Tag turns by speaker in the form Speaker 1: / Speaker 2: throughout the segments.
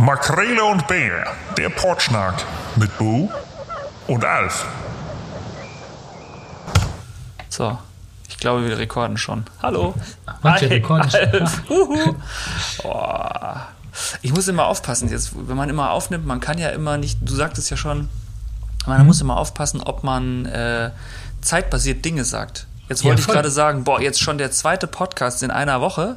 Speaker 1: Makrele und Bär, der Portschnack mit Bo und Alf.
Speaker 2: So, ich glaube, wir rekorden schon. Hallo.
Speaker 3: Manche rekorden
Speaker 2: Alf. Huhu. Oh. Ich muss immer aufpassen jetzt, wenn man immer aufnimmt, man kann ja immer nicht, du sagtest ja schon, man
Speaker 3: Mhm.
Speaker 2: muss immer aufpassen, ob man äh, zeitbasiert Dinge sagt. Jetzt wollte
Speaker 3: Ja,
Speaker 2: ich gerade sagen, boah, jetzt schon der zweite Podcast in einer Woche.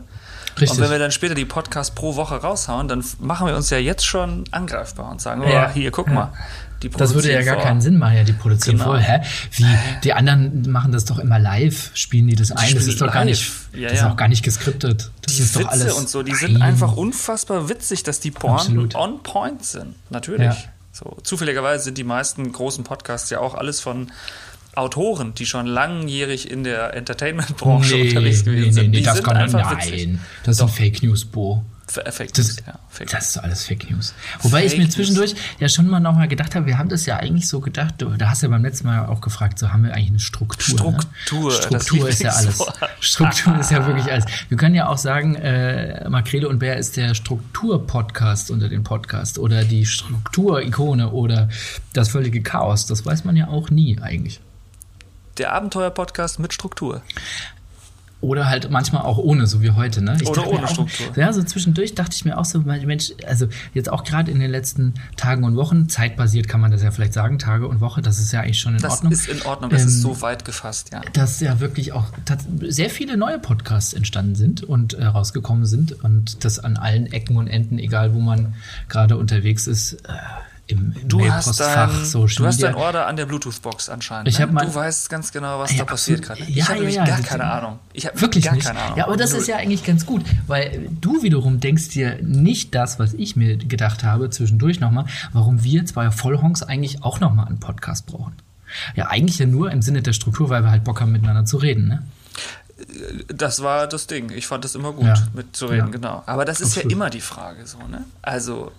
Speaker 3: Richtig.
Speaker 2: Und wenn wir dann später die Podcasts pro Woche raushauen, dann machen wir uns ja jetzt schon angreifbar und sagen, oh,
Speaker 3: Ja.
Speaker 2: hier, guck
Speaker 3: Ja.
Speaker 2: mal. Die
Speaker 3: Das würde ja gar
Speaker 2: vor.
Speaker 3: keinen Sinn machen, ja, die produzieren
Speaker 2: Genau.
Speaker 3: voll. Hä? Wie, die anderen machen das doch immer live, spielen die das ein. Das
Speaker 2: spielen
Speaker 3: ist doch gar
Speaker 2: live.
Speaker 3: nicht,
Speaker 2: Ja,
Speaker 3: das ist auch gar nicht geskriptet. Das
Speaker 2: Die
Speaker 3: ist
Speaker 2: Witze
Speaker 3: doch alles.
Speaker 2: und so, die sind
Speaker 3: Nein.
Speaker 2: einfach unfassbar witzig, dass die
Speaker 3: Absolut.
Speaker 2: on point sind. Natürlich. So, zufälligerweise sind die meisten großen Podcasts ja auch alles von Autoren, die schon langjährig in der Entertainment-Branche
Speaker 3: Nee,
Speaker 2: unterwegs gewesen
Speaker 3: nee,
Speaker 2: sind.
Speaker 3: nee,
Speaker 2: Die
Speaker 3: das
Speaker 2: sind
Speaker 3: kann
Speaker 2: einfach
Speaker 3: nein,
Speaker 2: witzig.
Speaker 3: das sind Fake News, Bo.
Speaker 2: Fake
Speaker 3: Das,
Speaker 2: News, ja. Fake
Speaker 3: das ist alles Fake News. Wobei ich
Speaker 2: Fake
Speaker 3: mir
Speaker 2: News.
Speaker 3: zwischendurch ja schon mal noch mal gedacht habe, wir haben das ja eigentlich so gedacht, du, da hast du ja beim letzten Mal auch gefragt, so haben wir eigentlich eine Struktur.
Speaker 2: Struktur,
Speaker 3: Ne? Struktur ist ja alles.
Speaker 2: Lieblingswort.
Speaker 3: Struktur ist ja wirklich alles. Wir können ja auch sagen, äh, Makrele und Bär ist der Struktur-Podcast unter den Podcast oder die Struktur-Ikone oder das völlige Chaos. Das weiß man ja auch nie eigentlich.
Speaker 2: Der Abenteuer-Podcast mit Struktur.
Speaker 3: Oder halt manchmal auch ohne, so wie heute, ne? Ich
Speaker 2: Oder ohne
Speaker 3: auch,
Speaker 2: Struktur.
Speaker 3: Ja, so zwischendurch dachte ich mir auch so, Mensch, also jetzt auch gerade in den letzten Tagen und Wochen, zeitbasiert kann man das ja vielleicht sagen, Tage und Woche, das ist ja eigentlich schon in
Speaker 2: Das
Speaker 3: Ordnung.
Speaker 2: ist in Ordnung, das ist
Speaker 3: Ähm,
Speaker 2: so weit gefasst, ja.
Speaker 3: dass ja wirklich auch sehr viele neue Podcasts entstanden sind und äh, rausgekommen sind und das an allen Ecken und Enden, egal wo man gerade unterwegs ist, äh, im,
Speaker 2: Du hast,
Speaker 3: Mailpostfach,
Speaker 2: dein,
Speaker 3: Social
Speaker 2: du hast
Speaker 3: Media.
Speaker 2: dein Order an der Bluetooth-Box anscheinend.
Speaker 3: Ich
Speaker 2: ne?
Speaker 3: mein-
Speaker 2: du weißt ganz genau, was
Speaker 3: Ja,
Speaker 2: da passiert gerade.
Speaker 3: Ja,
Speaker 2: ich habe
Speaker 3: ja, ja,
Speaker 2: gar keine Ahnung. Ich habe
Speaker 3: Wirklich
Speaker 2: gar
Speaker 3: nicht.
Speaker 2: keine Ahnung.
Speaker 3: Ja, aber das
Speaker 2: Null.
Speaker 3: ist ja eigentlich ganz gut, weil du wiederum denkst dir nicht das, was ich mir gedacht habe, zwischendurch nochmal, warum wir zwei Vollhonks eigentlich auch nochmal einen Podcast brauchen. Ja, eigentlich ja nur im Sinne der Struktur, weil wir halt Bock haben, miteinander zu reden, ne?
Speaker 2: Das war das Ding. Ich fand das immer gut,
Speaker 3: Ja.
Speaker 2: mit zu reden,
Speaker 3: Ja.
Speaker 2: genau. Aber das ist
Speaker 3: Absolut.
Speaker 2: ja immer die Frage so, ne? Also,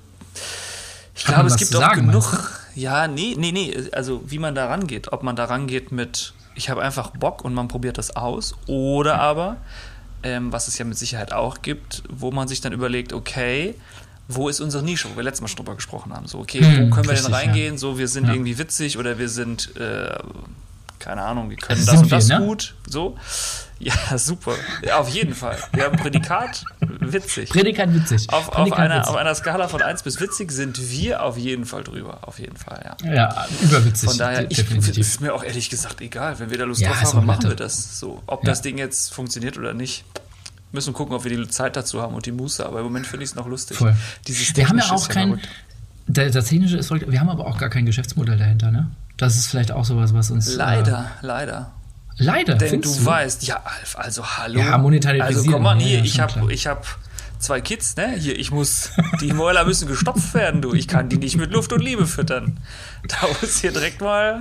Speaker 2: ich glaube, es gibt auch
Speaker 3: sagen, meinst
Speaker 2: genug. Ja, nee, nee, nee. Also, wie man da rangeht. Ob man da rangeht mit, ich habe einfach Bock und man probiert das aus. Oder aber, ähm, was es ja mit Sicherheit auch gibt, wo man sich dann überlegt, okay, wo ist unsere Nische, wo wir letztes Mal schon drüber gesprochen haben. So, okay,
Speaker 3: Hm,
Speaker 2: wo können wir denn
Speaker 3: ja.
Speaker 2: reingehen? So, wir sind
Speaker 3: Ja.
Speaker 2: irgendwie witzig oder wir sind, äh, keine Ahnung, wir können das
Speaker 3: sind
Speaker 2: und das
Speaker 3: wir, ne?
Speaker 2: gut. So. Ja, super. Auf jeden Fall. Wir haben Prädikat witzig.
Speaker 3: Prädikat witzig.
Speaker 2: Auf, auf,
Speaker 3: Prädikat
Speaker 2: einer,
Speaker 3: witzig.
Speaker 2: auf einer Skala von 1 bis witzig sind wir auf jeden Fall drüber. Auf jeden Fall, ja.
Speaker 3: Ja, überwitzig.
Speaker 2: Von daher, ich, ist mir auch ehrlich gesagt egal. Wenn wir da Lust
Speaker 3: Ja,
Speaker 2: drauf haben, machen
Speaker 3: nett.
Speaker 2: wir das so. Ob
Speaker 3: Ja.
Speaker 2: das Ding jetzt funktioniert oder nicht, müssen gucken, ob wir die Zeit dazu haben und die Muße. Aber im Moment finde ich es noch lustig.
Speaker 3: Voll.
Speaker 2: Dieses
Speaker 3: wir haben ja auch kein. Der, das Technische ist. Wir haben aber auch gar kein Geschäftsmodell dahinter, ne? Das ist vielleicht auch sowas, was uns.
Speaker 2: Leider, leider.
Speaker 3: Äh, leider.
Speaker 2: Denn
Speaker 3: findest
Speaker 2: du, weißt, ja, Alf, also hallo.
Speaker 3: Ja, monetarisieren,
Speaker 2: Also komm mal hier,
Speaker 3: ja,
Speaker 2: ich habe ich hab zwei Kids, ne? Hier, ich muss, die Mäuler müssen gestopft werden, du. Ich kann die nicht mit Luft und Liebe füttern. Da muss hier direkt mal.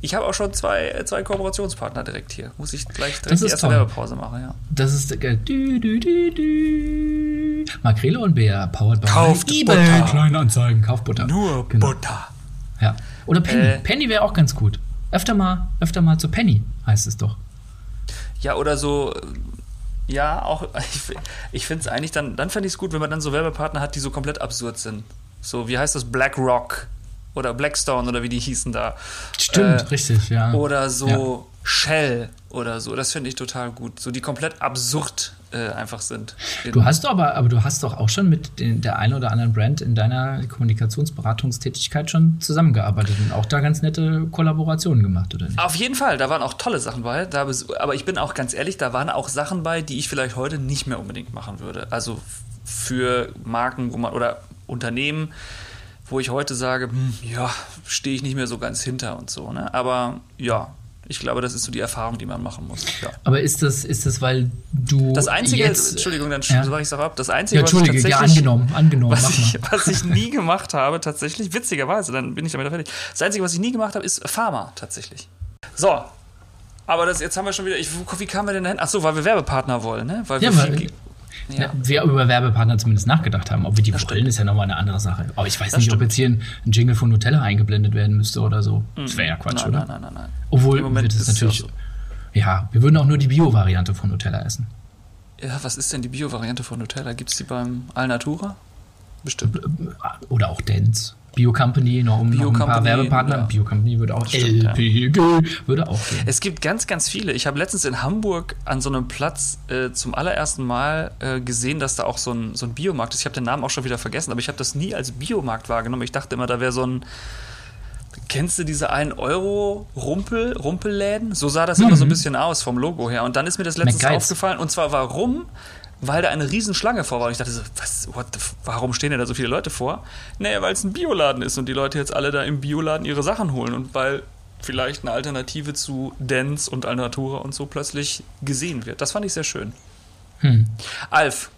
Speaker 2: Ich habe auch schon zwei, zwei Kooperationspartner direkt hier. Muss ich gleich direkt
Speaker 3: Das
Speaker 2: die
Speaker 3: ist
Speaker 2: erste
Speaker 3: toll.
Speaker 2: Werbepause machen, ja.
Speaker 3: Das ist äh, dü, dü, dü, dü. Makrele und Bär, powered by
Speaker 2: Kauft
Speaker 3: eBay
Speaker 2: Butter.
Speaker 3: Kleinanzeigen, Kaufbutter.
Speaker 2: Nur
Speaker 3: Genau.
Speaker 2: Butter.
Speaker 3: Ja. Oder Penny.
Speaker 2: Äh.
Speaker 3: Penny wäre auch ganz gut. Öfter mal, öfter mal zu Penny, heißt es doch.
Speaker 2: Ja, oder so. Ja, auch. Ich, ich finde es eigentlich dann. Dann fände ich es gut, wenn man dann so Werbepartner hat, die so komplett absurd sind. So, wie heißt das? BlackRock oder Blackstone oder wie die hießen da.
Speaker 3: Stimmt,
Speaker 2: Äh,
Speaker 3: richtig, ja.
Speaker 2: Oder so Shell oder so. Das finde ich total gut. So die komplett absurd äh, einfach sind.
Speaker 3: Du hast doch aber, aber du hast doch auch schon mit den, der einen oder anderen Brand in deiner Kommunikationsberatungstätigkeit schon zusammengearbeitet und auch da ganz nette Kollaborationen gemacht, oder nicht?
Speaker 2: Auf jeden Fall, da waren auch tolle Sachen bei. Da, aber ich bin auch ganz ehrlich, da waren auch Sachen bei, die ich vielleicht heute nicht mehr unbedingt machen würde. Also für Marken, wo man oder Unternehmen, wo ich heute sage, hm, ja, stehe ich nicht mehr so ganz hinter und so. Ne? Aber ja, ich glaube, das ist so die Erfahrung, die man machen muss. Ja.
Speaker 3: Aber ist das, ist das, weil du
Speaker 2: Das Einzige,
Speaker 3: jetzt,
Speaker 2: Entschuldigung, dann
Speaker 3: ja.
Speaker 2: sage ich es auch ab. Das
Speaker 3: Ja,
Speaker 2: Einzige,
Speaker 3: Entschuldige,
Speaker 2: was ich
Speaker 3: ja,
Speaker 2: tatsächlich,
Speaker 3: angenommen, angenommen,
Speaker 2: was, ich, was ich nie gemacht habe, tatsächlich, witzigerweise, dann bin ich damit fertig. Das Einzige, was ich nie gemacht habe, ist Pharma, tatsächlich. So. Aber das, jetzt haben wir schon wieder, ich, wie kamen wir denn dahin? Ach so, weil wir Werbepartner wollen, ne? Weil
Speaker 3: Ja,
Speaker 2: wir
Speaker 3: weil-
Speaker 2: viel, ja.
Speaker 3: Wir über Werbepartner zumindest nachgedacht haben. Ob wir die wollen, ist ja nochmal eine andere Sache. Aber ich weiß
Speaker 2: Das
Speaker 3: nicht, ob
Speaker 2: stimmt.
Speaker 3: jetzt hier ein, Jingle von Nutella eingeblendet werden müsste oder so. Das wäre ja Quatsch,
Speaker 2: nein,
Speaker 3: oder?
Speaker 2: nein, nein, nein, nein.
Speaker 3: Obwohl, wird es natürlich.
Speaker 2: ja auch
Speaker 3: Ja, wir würden auch nur die Bio-Variante von Nutella essen.
Speaker 2: Ja, was ist denn die Bio-Variante von Nutella? Gibt es die beim Alnatura? bestimmt.
Speaker 3: Oder auch Dance. Bio Company, noch um,
Speaker 2: Bio
Speaker 3: noch ein paar Werbepartner.
Speaker 2: ja.
Speaker 3: Bio Company würde auch
Speaker 2: Stimmt, ja.
Speaker 3: LPG würde auch gehen.
Speaker 2: Es gibt ganz, ganz viele. Ich habe letztens in Hamburg an so einem Platz äh, zum allerersten Mal äh, gesehen, dass da auch so ein, so ein Biomarkt ist. Ich habe den Namen auch schon wieder vergessen, aber ich habe das nie als Biomarkt wahrgenommen. Ich dachte immer, da wäre so ein. Kennst du diese 1 Euro Rumpel, Rumpelläden? So sah das immer so ein bisschen aus vom Logo her. Und dann ist mir das letztens
Speaker 3: McGuides.
Speaker 2: aufgefallen. Und zwar warum? Weil da eine Riesenschlange vor war. Und ich dachte so, was, what the, warum stehen denn da so viele Leute vor? Naja, weil es ein Bioladen ist und die Leute jetzt alle da im Bioladen ihre Sachen holen. Und weil vielleicht eine Alternative zu Dance und Alnatura und so plötzlich gesehen wird. Das fand ich sehr schön.
Speaker 3: Hm.
Speaker 2: Alf,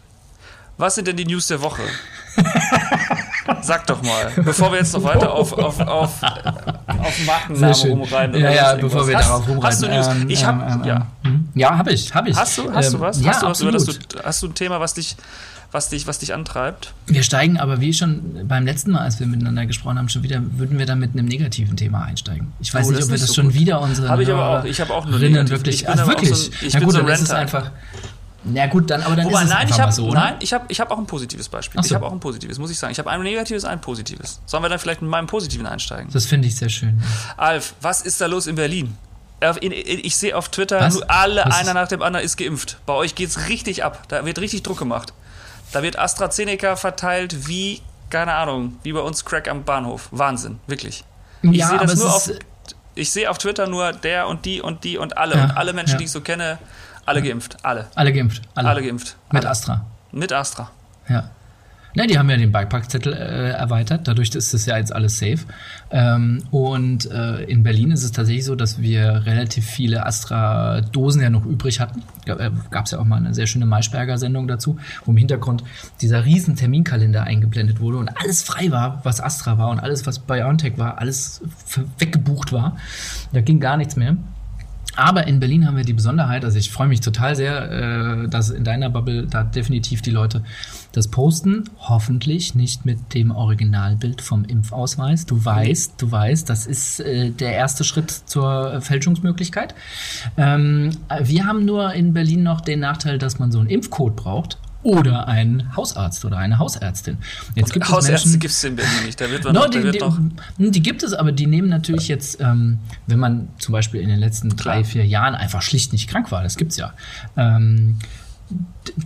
Speaker 2: was sind denn die News der Woche? Sag doch mal, bevor wir jetzt noch weiter auf, auf, auf, auf Markennamen
Speaker 3: schön.
Speaker 2: rumreiten.
Speaker 3: Ja, ja, bevor wir darauf rumreiten.
Speaker 2: Hast du News?
Speaker 3: Ähm,
Speaker 2: ich
Speaker 3: ähm,
Speaker 2: hab,
Speaker 3: ähm,
Speaker 2: ja.
Speaker 3: ähm, Ja, habe ich, habe ich.
Speaker 2: Hast du, hast du
Speaker 3: Ähm,
Speaker 2: was?
Speaker 3: Ja,
Speaker 2: hast du was, du, hast du ein Thema, was dich, was dich, was dich antreibt?
Speaker 3: Wir steigen aber wie schon beim letzten Mal, als wir miteinander gesprochen haben, schon wieder, würden wir da mit einem negativen Thema einsteigen. Ich weiß
Speaker 2: Oh,
Speaker 3: nicht, ob wir
Speaker 2: ist
Speaker 3: das
Speaker 2: so
Speaker 3: schon
Speaker 2: gut.
Speaker 3: wieder unsere
Speaker 2: Hab ich aber auch. Ich habe auch nur negativ.
Speaker 3: wirklich.
Speaker 2: Ich bin
Speaker 3: Ach, wirklich?
Speaker 2: so ein- ich
Speaker 3: Na
Speaker 2: bin
Speaker 3: gut,
Speaker 2: so
Speaker 3: dann ist es
Speaker 2: Renter.
Speaker 3: einfach. Na gut, dann, aber dann
Speaker 2: Wobei,
Speaker 3: ist es
Speaker 2: nein, ich habe
Speaker 3: so, ne?
Speaker 2: nein, ich hab, ich hab auch ein positives Beispiel.
Speaker 3: Ach
Speaker 2: Ich
Speaker 3: so.
Speaker 2: habe auch ein positives, muss ich sagen. Ich habe ein negatives, ein positives. Sollen wir dann vielleicht mit meinem positiven einsteigen?
Speaker 3: Das finde ich sehr schön.
Speaker 2: Alf, was ist da los in Berlin? Ich sehe auf Twitter,
Speaker 3: Was?
Speaker 2: alle,
Speaker 3: Was
Speaker 2: einer nach dem anderen ist geimpft. Bei euch geht's richtig ab. Da wird richtig Druck gemacht. Da wird AstraZeneca verteilt wie, keine Ahnung, wie bei uns Crack am Bahnhof. Wahnsinn, wirklich. Ich
Speaker 3: Ja,
Speaker 2: sehe das
Speaker 3: es
Speaker 2: nur auf. Ich sehe auf Twitter nur der und die und die und alle.
Speaker 3: Ja,
Speaker 2: und alle Menschen,
Speaker 3: ja.
Speaker 2: die ich so kenne, alle geimpft. Alle.
Speaker 3: alle geimpft. Alle,
Speaker 2: Alle geimpft.
Speaker 3: Mit
Speaker 2: alle.
Speaker 3: Astra.
Speaker 2: Mit Astra.
Speaker 3: Ja. Ne, die haben ja den Beipackzettel äh, erweitert, dadurch ist das ja jetzt alles safe. Ähm, und äh, in Berlin ist es tatsächlich so, dass wir relativ viele Astra-Dosen ja noch übrig hatten. Gab es ja auch mal eine sehr schöne Maischberger-Sendung dazu, wo im Hintergrund dieser riesen Terminkalender eingeblendet wurde und alles frei war, was Astra war und alles, was BioNTech war, alles weggebucht war. Da ging gar nichts mehr. Aber in Berlin haben wir die Besonderheit, also ich freue mich total sehr, äh, dass in deiner Bubble da definitiv die Leute das posten. Hoffentlich nicht mit dem Originalbild vom Impfausweis. Du weißt, du weißt, das ist äh, der erste Schritt zur Fälschungsmöglichkeit. Ähm, wir haben nur in Berlin noch den Nachteil, dass man so einen Impfcode braucht. Oder einen Hausarzt oder eine Hausärztin. Jetzt gibt es
Speaker 2: Hausärzte gibt es in Berlin nicht. Da wird man
Speaker 3: No,
Speaker 2: noch,
Speaker 3: die,
Speaker 2: wird
Speaker 3: die,
Speaker 2: noch
Speaker 3: die gibt es, aber die nehmen natürlich jetzt, ähm, wenn man zum Beispiel in den letzten drei,
Speaker 2: Klar.
Speaker 3: vier Jahren einfach schlicht nicht krank war, das gibt's ja. Ähm,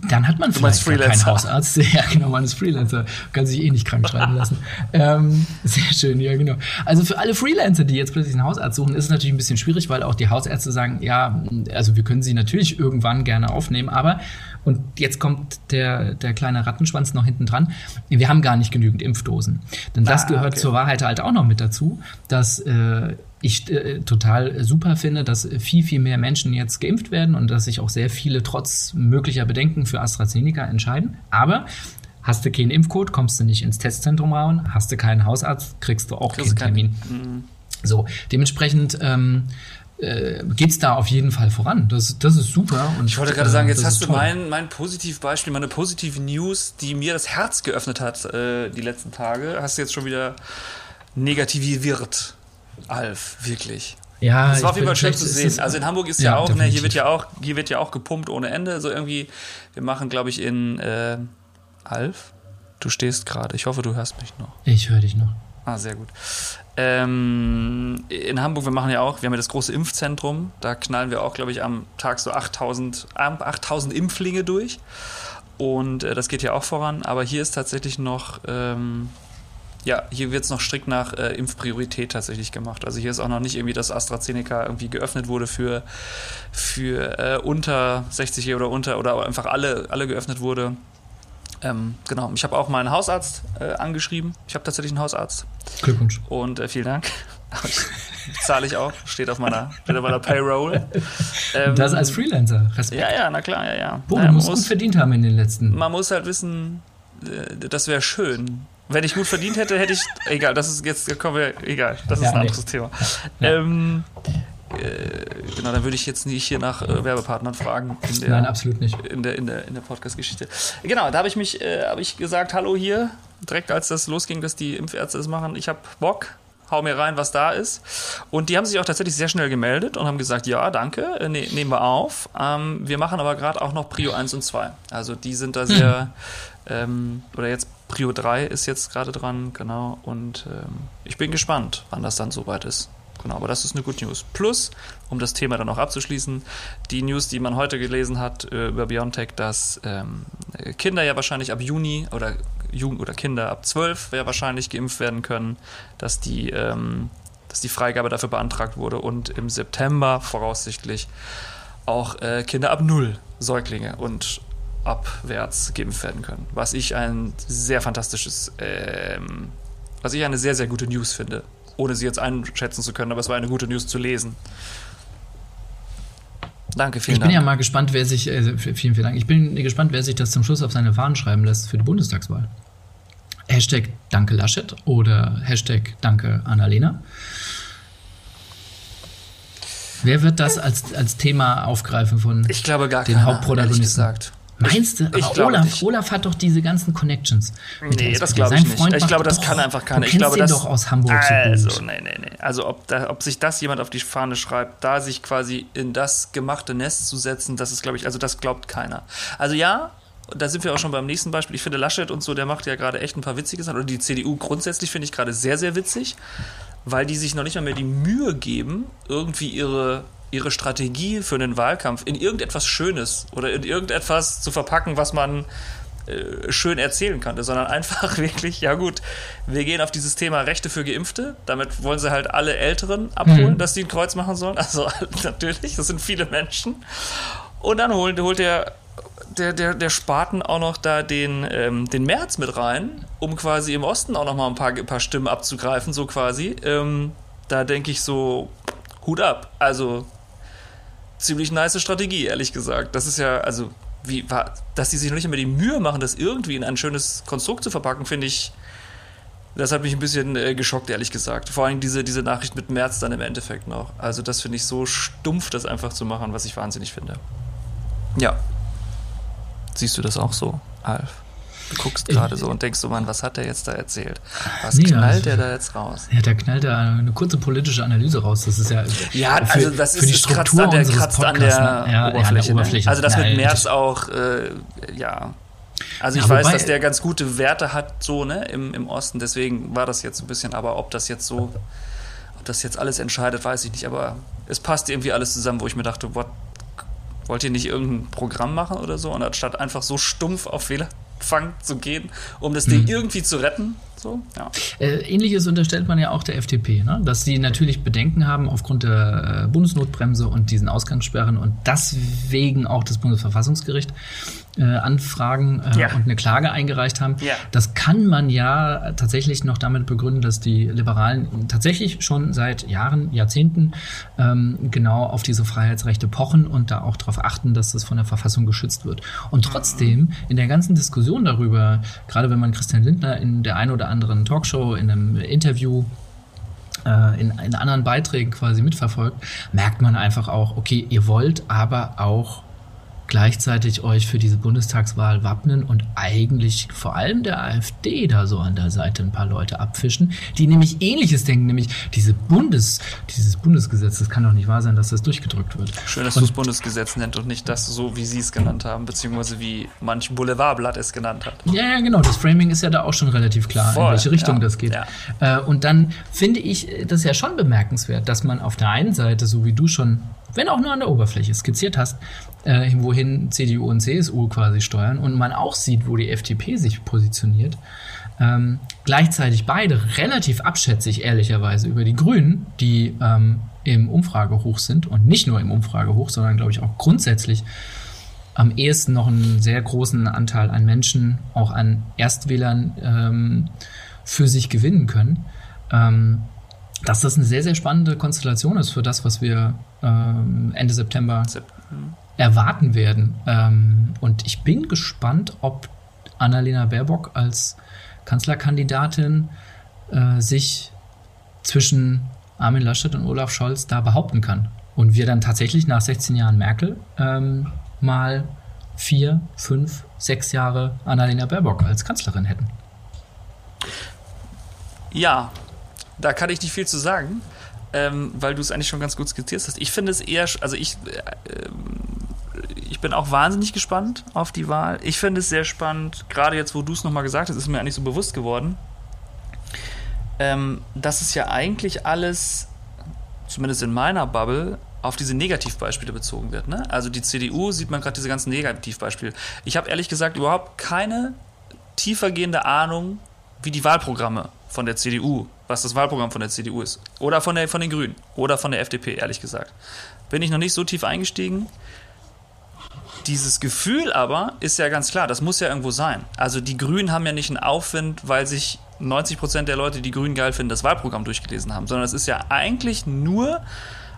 Speaker 3: dann hat man
Speaker 2: meinst
Speaker 3: vielleicht keinen. Hausarzt. Ja, genau, man ist Freelancer. Kann sich eh nicht krank schreiben lassen. ähm, sehr schön, ja, genau. Also für alle Freelancer, die jetzt plötzlich einen Hausarzt suchen, ist es natürlich ein bisschen schwierig, weil auch die Hausärzte sagen, ja, also wir können sie natürlich irgendwann gerne aufnehmen, aber und jetzt kommt der, der kleine Rattenschwanz noch hinten dran. Wir haben gar nicht genügend Impfdosen. Denn das
Speaker 2: Ah,
Speaker 3: gehört
Speaker 2: okay.
Speaker 3: zur Wahrheit halt auch noch mit dazu, dass äh, ich äh, total super finde, dass viel, viel mehr Menschen jetzt geimpft werden und dass sich auch sehr viele trotz möglicher Bedenken für AstraZeneca entscheiden. Aber hast du keinen Impfcode, kommst du nicht ins Testzentrum rein, hast du keinen Hausarzt, kriegst du auch
Speaker 2: Kriegst
Speaker 3: keinen. Termin. So, dementsprechend ähm, äh, geht es da auf jeden Fall voran. Das, das ist super. Und,
Speaker 2: Ich wollte gerade sagen, jetzt
Speaker 3: das
Speaker 2: hast du
Speaker 3: toll.
Speaker 2: mein, mein Positivbeispiel, meine positive News, die mir das Herz geöffnet hat äh, die letzten Tage, hast du jetzt schon wieder negativiert. Alf, wirklich.
Speaker 3: Ja,
Speaker 2: Das war auf jeden Fall schön zu sehen. Also in Hamburg ist ja,
Speaker 3: Ja,
Speaker 2: auch, ne, hier wird ja auch, hier wird ja auch gepumpt ohne Ende. So irgendwie, wir machen, glaube ich, in äh, Alf. Du stehst gerade. Ich hoffe, du hörst mich noch.
Speaker 3: Ich höre dich noch.
Speaker 2: Ah, sehr gut. Ähm, in Hamburg, wir machen ja auch, wir haben ja das große Impfzentrum. Da knallen wir auch, glaube ich, am Tag so 8000, ähm, 8000 Impflinge durch. Und äh, das geht ja auch voran. Aber hier ist tatsächlich noch, ähm, ja, hier wird es noch strikt nach äh, Impfpriorität tatsächlich gemacht. Also hier ist auch noch nicht irgendwie, dass AstraZeneca irgendwie geöffnet wurde für, für äh, unter 60 oder unter oder einfach alle, alle geöffnet wurde. Ähm, genau, ich habe auch meinen Hausarzt äh, angeschrieben. Ich habe tatsächlich einen Hausarzt.
Speaker 3: Glückwunsch.
Speaker 2: Und äh, vielen Dank. Zahle ich auch. Steht auf meiner, steht auf meiner Payroll. Ähm,
Speaker 3: Das als Freelancer. Respekt.
Speaker 2: Ja, ja, na klar, ja, ja.
Speaker 3: Boah,
Speaker 2: Naja,
Speaker 3: du
Speaker 2: man,
Speaker 3: musst gut
Speaker 2: muss,
Speaker 3: verdient haben in den letzten.
Speaker 2: man muss halt wissen, äh, das wäre schön. Wenn ich gut verdient hätte, hätte ich. Egal, das ist jetzt. Kommen wir, egal, das ist
Speaker 3: Ja,
Speaker 2: ein
Speaker 3: nee.
Speaker 2: anderes Thema. Ähm, äh, genau, dann würde ich jetzt nicht hier nach äh, Werbepartnern fragen. Der,
Speaker 3: Nein, absolut nicht.
Speaker 2: in der, in der, in der Podcast-Geschichte. Genau, da habe ich mich, äh, habe ich gesagt, hallo hier, direkt als das losging, dass die Impfärzte das machen. Ich habe Bock, hau mir rein, was da ist. Und die haben sich auch tatsächlich sehr schnell gemeldet und haben gesagt, ja, danke, äh, ne, nehmen wir auf. Ähm, wir machen aber gerade auch noch Prio 1 und 2. Also die sind da sehr, hm. ähm, oder jetzt Prio 3 ist jetzt gerade dran, genau. Und ähm, ich bin gespannt, wann das dann soweit ist. Genau, aber das ist eine Good News. Plus, um das Thema dann auch abzuschließen, die News, die man heute gelesen hat äh, über BioNTech, dass ähm, Kinder ja wahrscheinlich ab Juni oder Jugend oder Kinder ab 12 ja wahrscheinlich geimpft werden können, dass die, ähm, dass die Freigabe dafür beantragt wurde und im September voraussichtlich auch äh, Kinder ab 0 Säuglinge und abwärts geimpft werden können. Was ich ein sehr fantastisches, ähm, was ich eine sehr, sehr gute News finde ohne sie jetzt einschätzen zu können, aber es war eine gute News zu lesen. Danke, vielen
Speaker 3: ich
Speaker 2: Dank.
Speaker 3: Ich bin ja mal gespannt, wer sich, äh, vielen, vielen Dank. Ich bin gespannt, wer sich das zum Schluss auf seine Fahnen schreiben lässt für die Bundestagswahl. Hashtag Danke Laschet oder Hashtag Danke Annalena. Wer wird das als, als Thema aufgreifen von
Speaker 2: ich glaube gar
Speaker 3: den
Speaker 2: keiner,
Speaker 3: Hauptprotagonisten?
Speaker 2: gesagt.
Speaker 3: Meinst du?
Speaker 2: Ich,
Speaker 3: aber
Speaker 2: ich
Speaker 3: Olaf,
Speaker 2: nicht.
Speaker 3: Olaf hat doch diese ganzen Connections.
Speaker 2: Nee, das glaube ich nicht.
Speaker 3: Freund
Speaker 2: ich glaube, das
Speaker 3: doch,
Speaker 2: kann einfach keiner.
Speaker 3: Du
Speaker 2: ich glaube, das
Speaker 3: doch aus Hamburg
Speaker 2: Also,
Speaker 3: so
Speaker 2: nee, nee, nee. Also, ob, da, ob sich das jemand auf die Fahne schreibt, da sich quasi in das gemachte Nest zu setzen, das ist, glaube ich, also das glaubt keiner. Also ja, da sind wir auch schon beim nächsten Beispiel. Ich finde Laschet und so, der macht ja gerade echt ein paar witzige Sachen. Oder die CDU grundsätzlich finde ich gerade sehr, sehr witzig, weil die sich noch nicht mal mehr die Mühe geben, irgendwie ihre ihre Strategie für einen Wahlkampf in irgendetwas Schönes oder in irgendetwas zu verpacken, was man äh, schön erzählen könnte, sondern einfach wirklich, ja gut, wir gehen auf dieses Thema Rechte für Geimpfte. Damit wollen sie halt alle Älteren abholen, mhm. dass die ein Kreuz machen sollen. Also natürlich, das sind viele Menschen. Und dann holt, holt der, der, der, der Spaten auch noch da den, ähm, den März mit rein, um quasi im Osten auch noch mal ein paar, ein paar Stimmen abzugreifen, so quasi. Ähm, da denke ich so, Hut ab. Also ziemlich nice Strategie, ehrlich gesagt. Das ist ja, also, wie war, dass die sich noch nicht mehr die Mühe machen, das irgendwie in ein schönes Konstrukt zu verpacken, finde ich, das hat mich ein bisschen äh, geschockt, ehrlich gesagt. Vor allem diese, diese Nachricht mit März dann im Endeffekt noch. Also, das finde ich so stumpf, das einfach zu machen, was ich wahnsinnig finde. Ja. Siehst du das auch so, Alf? Du guckst gerade so und denkst so, Mann, was hat der jetzt da erzählt? Was nee, knallt also, der da jetzt raus?
Speaker 3: Ja, da knallt er eine kurze politische Analyse raus. Das ist ja.
Speaker 2: Ja, für, also das ist, die Struktur kratzt an der, kratzt an der, ne? ja, Oberfläche. An der Oberfläche. Also das ja, mit März auch, äh, ja. Also ich ja, weiß, dass der ganz gute Werte hat, so, ne, im, im Osten, deswegen war das jetzt so ein bisschen, aber ob das jetzt so, ob das jetzt alles entscheidet, weiß ich nicht, aber es passt irgendwie alles zusammen, wo ich mir dachte, what, wollt ihr nicht irgendein Programm machen oder so? Und anstatt einfach so stumpf auf Wähler Fang zu gehen, um das Ding mhm. irgendwie zu retten. So, ja.
Speaker 3: äh, Ähnliches unterstellt man ja auch der FDP, ne? dass sie natürlich Bedenken haben aufgrund der äh, Bundesnotbremse und diesen Ausgangssperren und deswegen auch das Bundesverfassungsgericht äh, Anfragen äh, ja. und eine Klage eingereicht haben. Ja. Das kann man ja tatsächlich noch damit begründen, dass die Liberalen tatsächlich schon seit Jahren, Jahrzehnten ähm, genau auf diese Freiheitsrechte pochen und da auch darauf achten, dass das von der Verfassung geschützt wird. Und trotzdem in der ganzen Diskussion darüber, gerade wenn man Christian Lindner in der einen oder anderen Talkshow, in einem Interview äh, in, in anderen Beiträgen quasi mitverfolgt, merkt man einfach auch, okay, ihr wollt aber auch gleichzeitig euch für diese Bundestagswahl wappnen und eigentlich vor allem der AfD da so an der Seite ein paar Leute abfischen, die nämlich ähnliches denken, nämlich diese Bundes, dieses Bundesgesetz, das kann doch nicht wahr sein, dass das durchgedrückt wird.
Speaker 2: Schön, dass du es Bundesgesetz nennt und nicht das so, wie sie es genannt haben, beziehungsweise wie manch Boulevardblatt es genannt hat.
Speaker 3: Ja, ja, genau, das Framing ist ja da auch schon relativ klar, Voll, in welche Richtung ja, das geht. Ja. Äh, und dann finde ich das ja schon bemerkenswert, dass man auf der einen Seite, so wie du schon wenn auch nur an der Oberfläche skizziert hast, äh, wohin CDU und CSU quasi steuern und man auch sieht, wo die FDP sich positioniert. Ähm, gleichzeitig beide relativ abschätzig, ehrlicherweise, über die Grünen, die ähm, im Umfragehoch sind und nicht nur im Umfragehoch, sondern glaube ich auch grundsätzlich am ehesten noch einen sehr großen Anteil an Menschen, auch an Erstwählern ähm, für sich gewinnen können. Ähm, dass das eine sehr, sehr spannende Konstellation ist für das, was wir ähm, Ende September erwarten werden. Ähm, und ich bin gespannt, ob Annalena Baerbock als Kanzlerkandidatin äh, sich zwischen Armin Laschet und Olaf Scholz da behaupten kann. Und wir dann tatsächlich nach 16 Jahren Merkel ähm, mal vier, fünf, sechs Jahre Annalena Baerbock als Kanzlerin hätten.
Speaker 2: Ja, da kann ich nicht viel zu sagen, ähm, weil du es eigentlich schon ganz gut skizziert hast. Ich finde es eher, also ich, äh, ich bin auch wahnsinnig gespannt auf die Wahl. Ich finde es sehr spannend, gerade jetzt, wo du es nochmal gesagt hast, ist mir eigentlich so bewusst geworden, ähm, dass es ja eigentlich alles, zumindest in meiner Bubble, auf diese Negativbeispiele bezogen wird. Ne? Also die CDU sieht man gerade diese ganzen Negativbeispiele. Ich habe ehrlich gesagt überhaupt keine tiefergehende Ahnung, wie die Wahlprogramme von der CDU, was das Wahlprogramm von der CDU ist. Oder von, der, von den Grünen. Oder von der FDP, ehrlich gesagt. Bin ich noch nicht so tief eingestiegen. Dieses Gefühl aber ist ja ganz klar, das muss ja irgendwo sein. Also die Grünen haben ja nicht einen Aufwind, weil sich 90 Prozent der Leute, die Grünen geil finden, das Wahlprogramm durchgelesen haben, sondern es ist ja eigentlich nur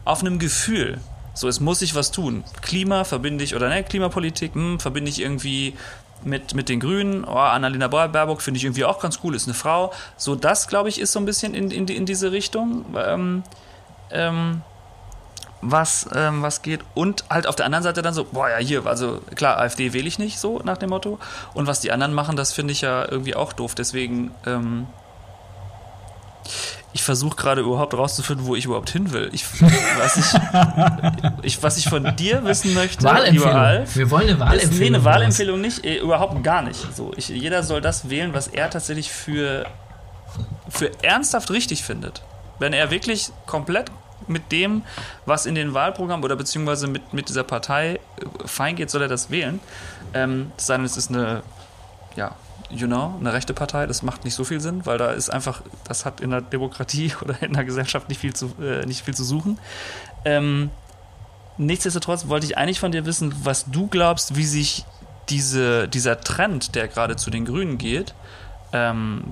Speaker 2: auf einem Gefühl. So, es muss sich was tun. Klima verbinde ich, oder ne, Klimapolitik, hm, verbinde ich irgendwie mit, mit den Grünen. Oh, Annalena Baerbock finde ich irgendwie auch ganz cool, ist eine Frau. So, das, glaube ich, ist so ein bisschen in, in, in diese Richtung. Ähm, ähm, was, ähm, was geht. Und halt auf der anderen Seite dann so, boah, ja, hier, also klar, AfD wähle ich nicht, so nach dem Motto. Und was die anderen machen, das finde ich ja irgendwie auch doof. Deswegen, ähm, ich versuche gerade überhaupt rauszufinden, wo ich überhaupt hin will. Ich, was, ich, ich, was ich von dir wissen möchte,
Speaker 3: lieber Alf, wir wollen eine Wahlempfehlung.
Speaker 2: Ist, nee, eine Wahlempfehlung nicht, eh, überhaupt gar nicht. So, ich, jeder soll das wählen, was er tatsächlich für, für ernsthaft richtig findet. Wenn er wirklich komplett mit dem, was in den Wahlprogrammen oder beziehungsweise mit, mit dieser Partei äh, fein geht, soll er das wählen. Ähm, es sei denn, es ist eine, ja, you know, eine rechte Partei, das macht nicht so viel Sinn, weil da ist einfach, das hat in der Demokratie oder in der Gesellschaft nicht viel zu, äh, nicht viel zu suchen. Ähm, nichtsdestotrotz wollte ich eigentlich von dir wissen, was du glaubst, wie sich diese, dieser Trend, der gerade zu den Grünen geht, ähm,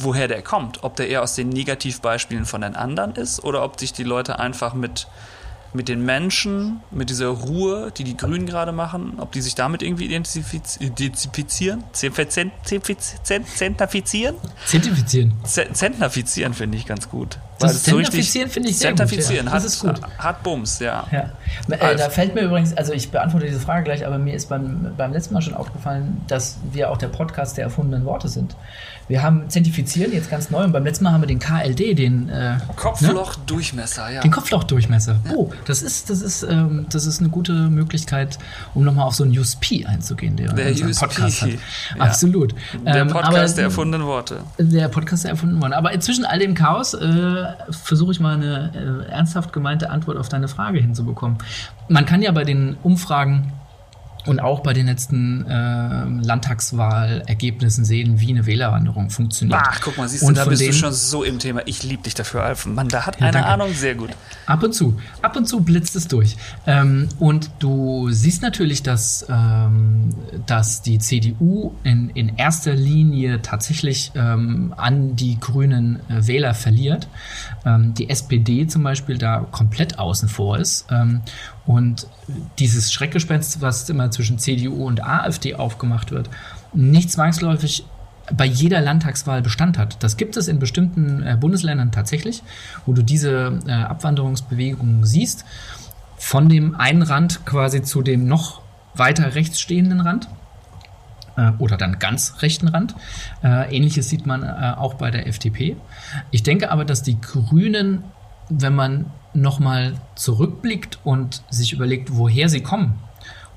Speaker 2: woher der kommt. Ob der eher aus den Negativbeispielen von den anderen ist oder ob sich die Leute einfach mit, mit den Menschen, mit dieser Ruhe, die die Grünen gerade machen, ob die sich damit irgendwie identifizieren? Zentnifizieren?
Speaker 3: Zentnifizieren.
Speaker 2: Zentnifizieren finde ich ganz gut.
Speaker 3: Das Zentnifizieren finde ich sehr gut.
Speaker 2: Ja. Das ist gut. Hat Bums, ja.
Speaker 3: ja. Äh, da fällt mir übrigens, also ich beantworte diese Frage gleich, aber mir ist beim, beim letzten Mal schon aufgefallen, dass wir auch der Podcast der erfundenen Worte sind. Wir haben Zentifizieren jetzt ganz neu und beim letzten Mal haben wir den KLD, den
Speaker 2: äh, Kopflochdurchmesser,
Speaker 3: ne? ja. Den Kopflochdurchmesser. Ja. Oh, das ist, das ist, ähm, das ist eine gute Möglichkeit, um nochmal auf so einen USP einzugehen, der,
Speaker 2: der USP. Podcast hat. Ja.
Speaker 3: Absolut.
Speaker 2: Der ähm, Podcast aber, der erfundenen Worte.
Speaker 3: Der Podcast der erfundenen Worte. Aber inzwischen all dem Chaos äh, versuche ich mal eine äh, ernsthaft gemeinte Antwort auf deine Frage hinzubekommen. Man kann ja bei den Umfragen und auch bei den letzten äh, Landtagswahlergebnissen sehen, wie eine Wählerwanderung funktioniert.
Speaker 2: Ach, guck mal, siehst du, und da bist du schon so im Thema. Ich liebe dich dafür, Alf. Mann, da hat ja, eine danke. Ahnung, sehr gut.
Speaker 3: Ab und zu, ab und zu blitzt es durch. Ähm, und du siehst natürlich, dass, ähm, dass die CDU in, in erster Linie tatsächlich ähm, an die grünen äh, Wähler verliert. Ähm, die SPD zum Beispiel da komplett außen vor ist. Und dieses Schreckgespenst, was immer zwischen CDU und AfD aufgemacht wird, nicht zwangsläufig bei jeder Landtagswahl Bestand hat. Das gibt es in bestimmten äh, Bundesländern tatsächlich, wo du diese äh, Abwanderungsbewegungen siehst, von dem einen Rand quasi zu dem noch weiter rechts stehenden Rand äh, oder dann ganz rechten Rand. Äh, ähnliches sieht man äh, auch bei der FDP. Ich denke aber, dass die Grünen, wenn man nochmal zurückblickt und sich überlegt, woher sie kommen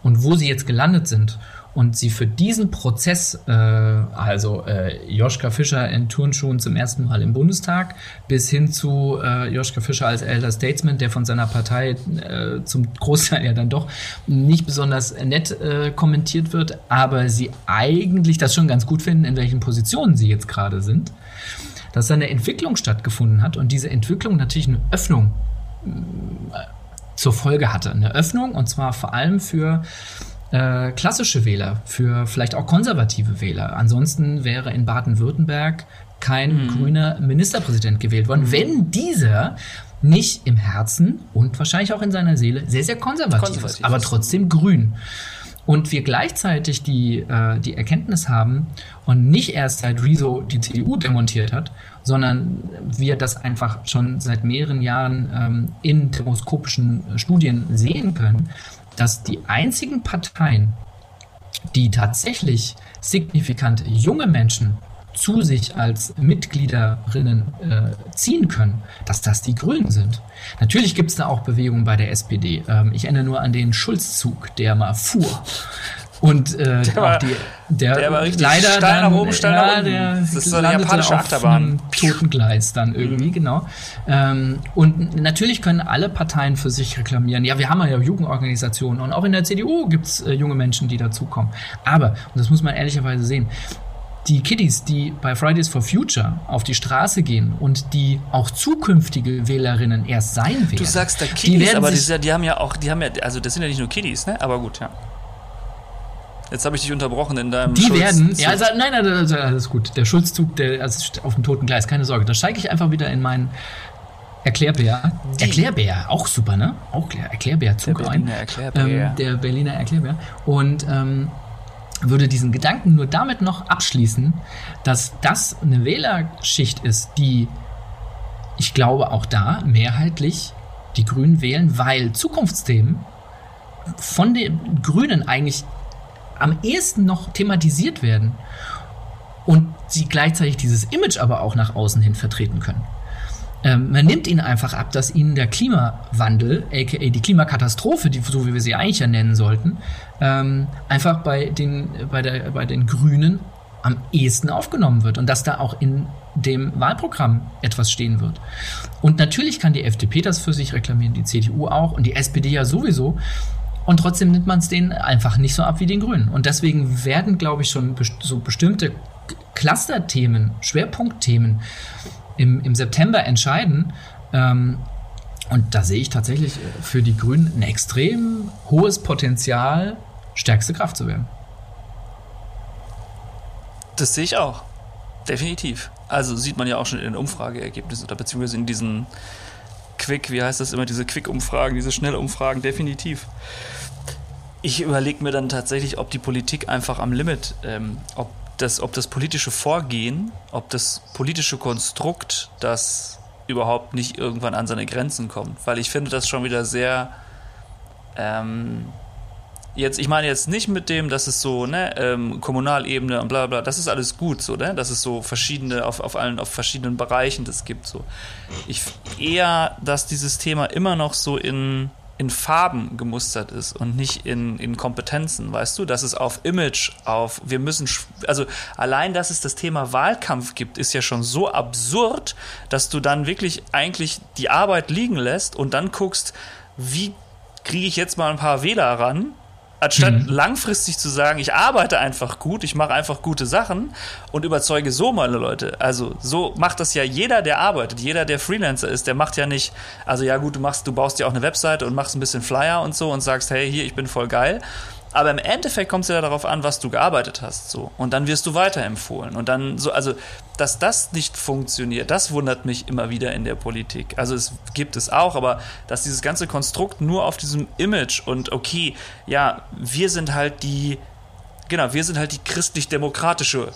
Speaker 3: und wo sie jetzt gelandet sind und sie für diesen Prozess, äh, also äh, Joschka Fischer in Turnschuhen zum ersten Mal im Bundestag, bis hin zu äh, Joschka Fischer als Elder Statesman, der von seiner Partei äh, zum Großteil ja dann doch nicht besonders nett äh, kommentiert wird, aber sie eigentlich das schon ganz gut finden, in welchen Positionen sie jetzt gerade sind, dass da eine Entwicklung stattgefunden hat und diese Entwicklung natürlich eine Öffnung zur Folge hatte. Eine Öffnung und zwar vor allem für äh, klassische Wähler, für vielleicht auch konservative Wähler. Ansonsten wäre in Baden-Württemberg kein mhm. grüner Ministerpräsident gewählt worden, mhm. wenn dieser nicht im Herzen und wahrscheinlich auch in seiner Seele sehr, sehr konservativ, konservativ ist, aber trotzdem grün und wir gleichzeitig die, äh, die Erkenntnis haben und nicht erst seit Rezo die CDU demontiert hat, sondern wir das einfach schon seit mehreren Jahren ähm, in demoskopischen Studien sehen können, dass die einzigen Parteien, die tatsächlich signifikant junge Menschen zu sich als Mitgliederinnen äh, ziehen können, dass das die Grünen sind. Natürlich gibt es da auch Bewegungen bei der SPD. Ähm, ich erinnere nur an den Schulzzug, der mal fuhr. Und äh,
Speaker 2: der, war, die, der, der war richtig leider steil
Speaker 3: dann,
Speaker 2: nach oben, steil ja, nach unten.
Speaker 3: Der das ist so eine japanische Achterbahn. Toten Gleis dann irgendwie, mhm. genau. Ähm, und natürlich können alle Parteien für sich reklamieren. Ja, wir haben ja Jugendorganisationen und auch in der CDU gibt es äh, junge Menschen, die dazukommen. Aber, und das muss man ehrlicherweise sehen, die Kiddies, die bei Fridays for Future auf die Straße gehen und die auch zukünftige Wählerinnen erst sein werden. Du
Speaker 2: sagst da Kiddies, die aber die, die, haben ja auch, die haben ja, also das sind ja nicht nur Kiddies, ne? Aber gut, ja. Jetzt habe ich dich unterbrochen in deinem
Speaker 3: Die Schulz werden, ja, also, nein, nein, also, alles gut. Der Schulzzug, der also auf dem toten Gleis, keine Sorge. Da steige ich einfach wieder in meinen Erklärbär. Die. Erklärbär, auch super, ne? Auch Erklärbär-Zug
Speaker 2: der Berliner Erklärbär.
Speaker 3: Ähm, der Berliner Erklärbär. Und ähm, würde diesen Gedanken nur damit noch abschließen, dass das eine Wählerschicht ist, die, ich glaube, auch da mehrheitlich die Grünen wählen, weil Zukunftsthemen von den Grünen eigentlich am ehesten noch thematisiert werden und sie gleichzeitig dieses Image aber auch nach außen hin vertreten können. Ähm, man nimmt ihnen einfach ab, dass ihnen der Klimawandel, aka die Klimakatastrophe, die, so wie wir sie eigentlich ja nennen sollten, ähm, einfach bei den, bei, der, bei den Grünen am ehesten aufgenommen wird und dass da auch in dem Wahlprogramm etwas stehen wird. Und natürlich kann die FDP das für sich reklamieren, die CDU auch und die SPD ja sowieso. Und trotzdem nimmt man es denen einfach nicht so ab wie den Grünen. Und deswegen werden, glaube ich, schon so bestimmte Clusterthemen, Schwerpunktthemen im, im September entscheiden. Ähm, und da sehe ich tatsächlich für die Grünen ein extrem hohes Potenzial, stärkste Kraft zu werden.
Speaker 2: Das sehe ich auch. Definitiv. Also sieht man ja auch schon in den Umfrageergebnissen oder beziehungsweise in diesen Quick, wie heißt das immer, diese Quick-Umfragen, diese Schnellumfragen, definitiv. Ich überlege mir dann tatsächlich, ob die Politik einfach am Limit, ähm, ob, das, ob das politische Vorgehen, ob das politische Konstrukt, das überhaupt nicht irgendwann an seine Grenzen kommt. Weil ich finde das schon wieder sehr ähm, Jetzt, ich meine jetzt nicht mit dem, dass es so, ne, ähm, Kommunalebene und bla bla, das ist alles gut, so, ne? Dass es so verschiedene, auf, auf allen, auf verschiedenen Bereichen das gibt. So. Ich eher, dass dieses Thema immer noch so in, in Farben gemustert ist und nicht in, in Kompetenzen, weißt du, dass es auf Image, auf wir müssen, also allein, dass es das Thema Wahlkampf gibt, ist ja schon so absurd, dass du dann wirklich eigentlich die Arbeit liegen lässt und dann guckst, wie kriege ich jetzt mal ein paar Wähler ran, Anstatt mhm. langfristig zu sagen, ich arbeite einfach gut, ich mache einfach gute Sachen und überzeuge so meine Leute. Also so macht das ja jeder, der arbeitet, jeder, der Freelancer ist, der macht ja nicht, also ja gut, du machst, du baust ja auch eine Webseite und machst ein bisschen Flyer und so und sagst, hey, hier, ich bin voll geil. Aber im Endeffekt kommt es ja darauf an, was du gearbeitet hast, so. Und dann wirst du weiterempfohlen. Und dann so, also, dass das nicht funktioniert, das wundert mich immer wieder in der Politik. Also, es gibt es auch, aber dass dieses ganze Konstrukt nur auf diesem Image und okay, ja, wir sind halt die, genau, wir sind halt die christlich-demokratische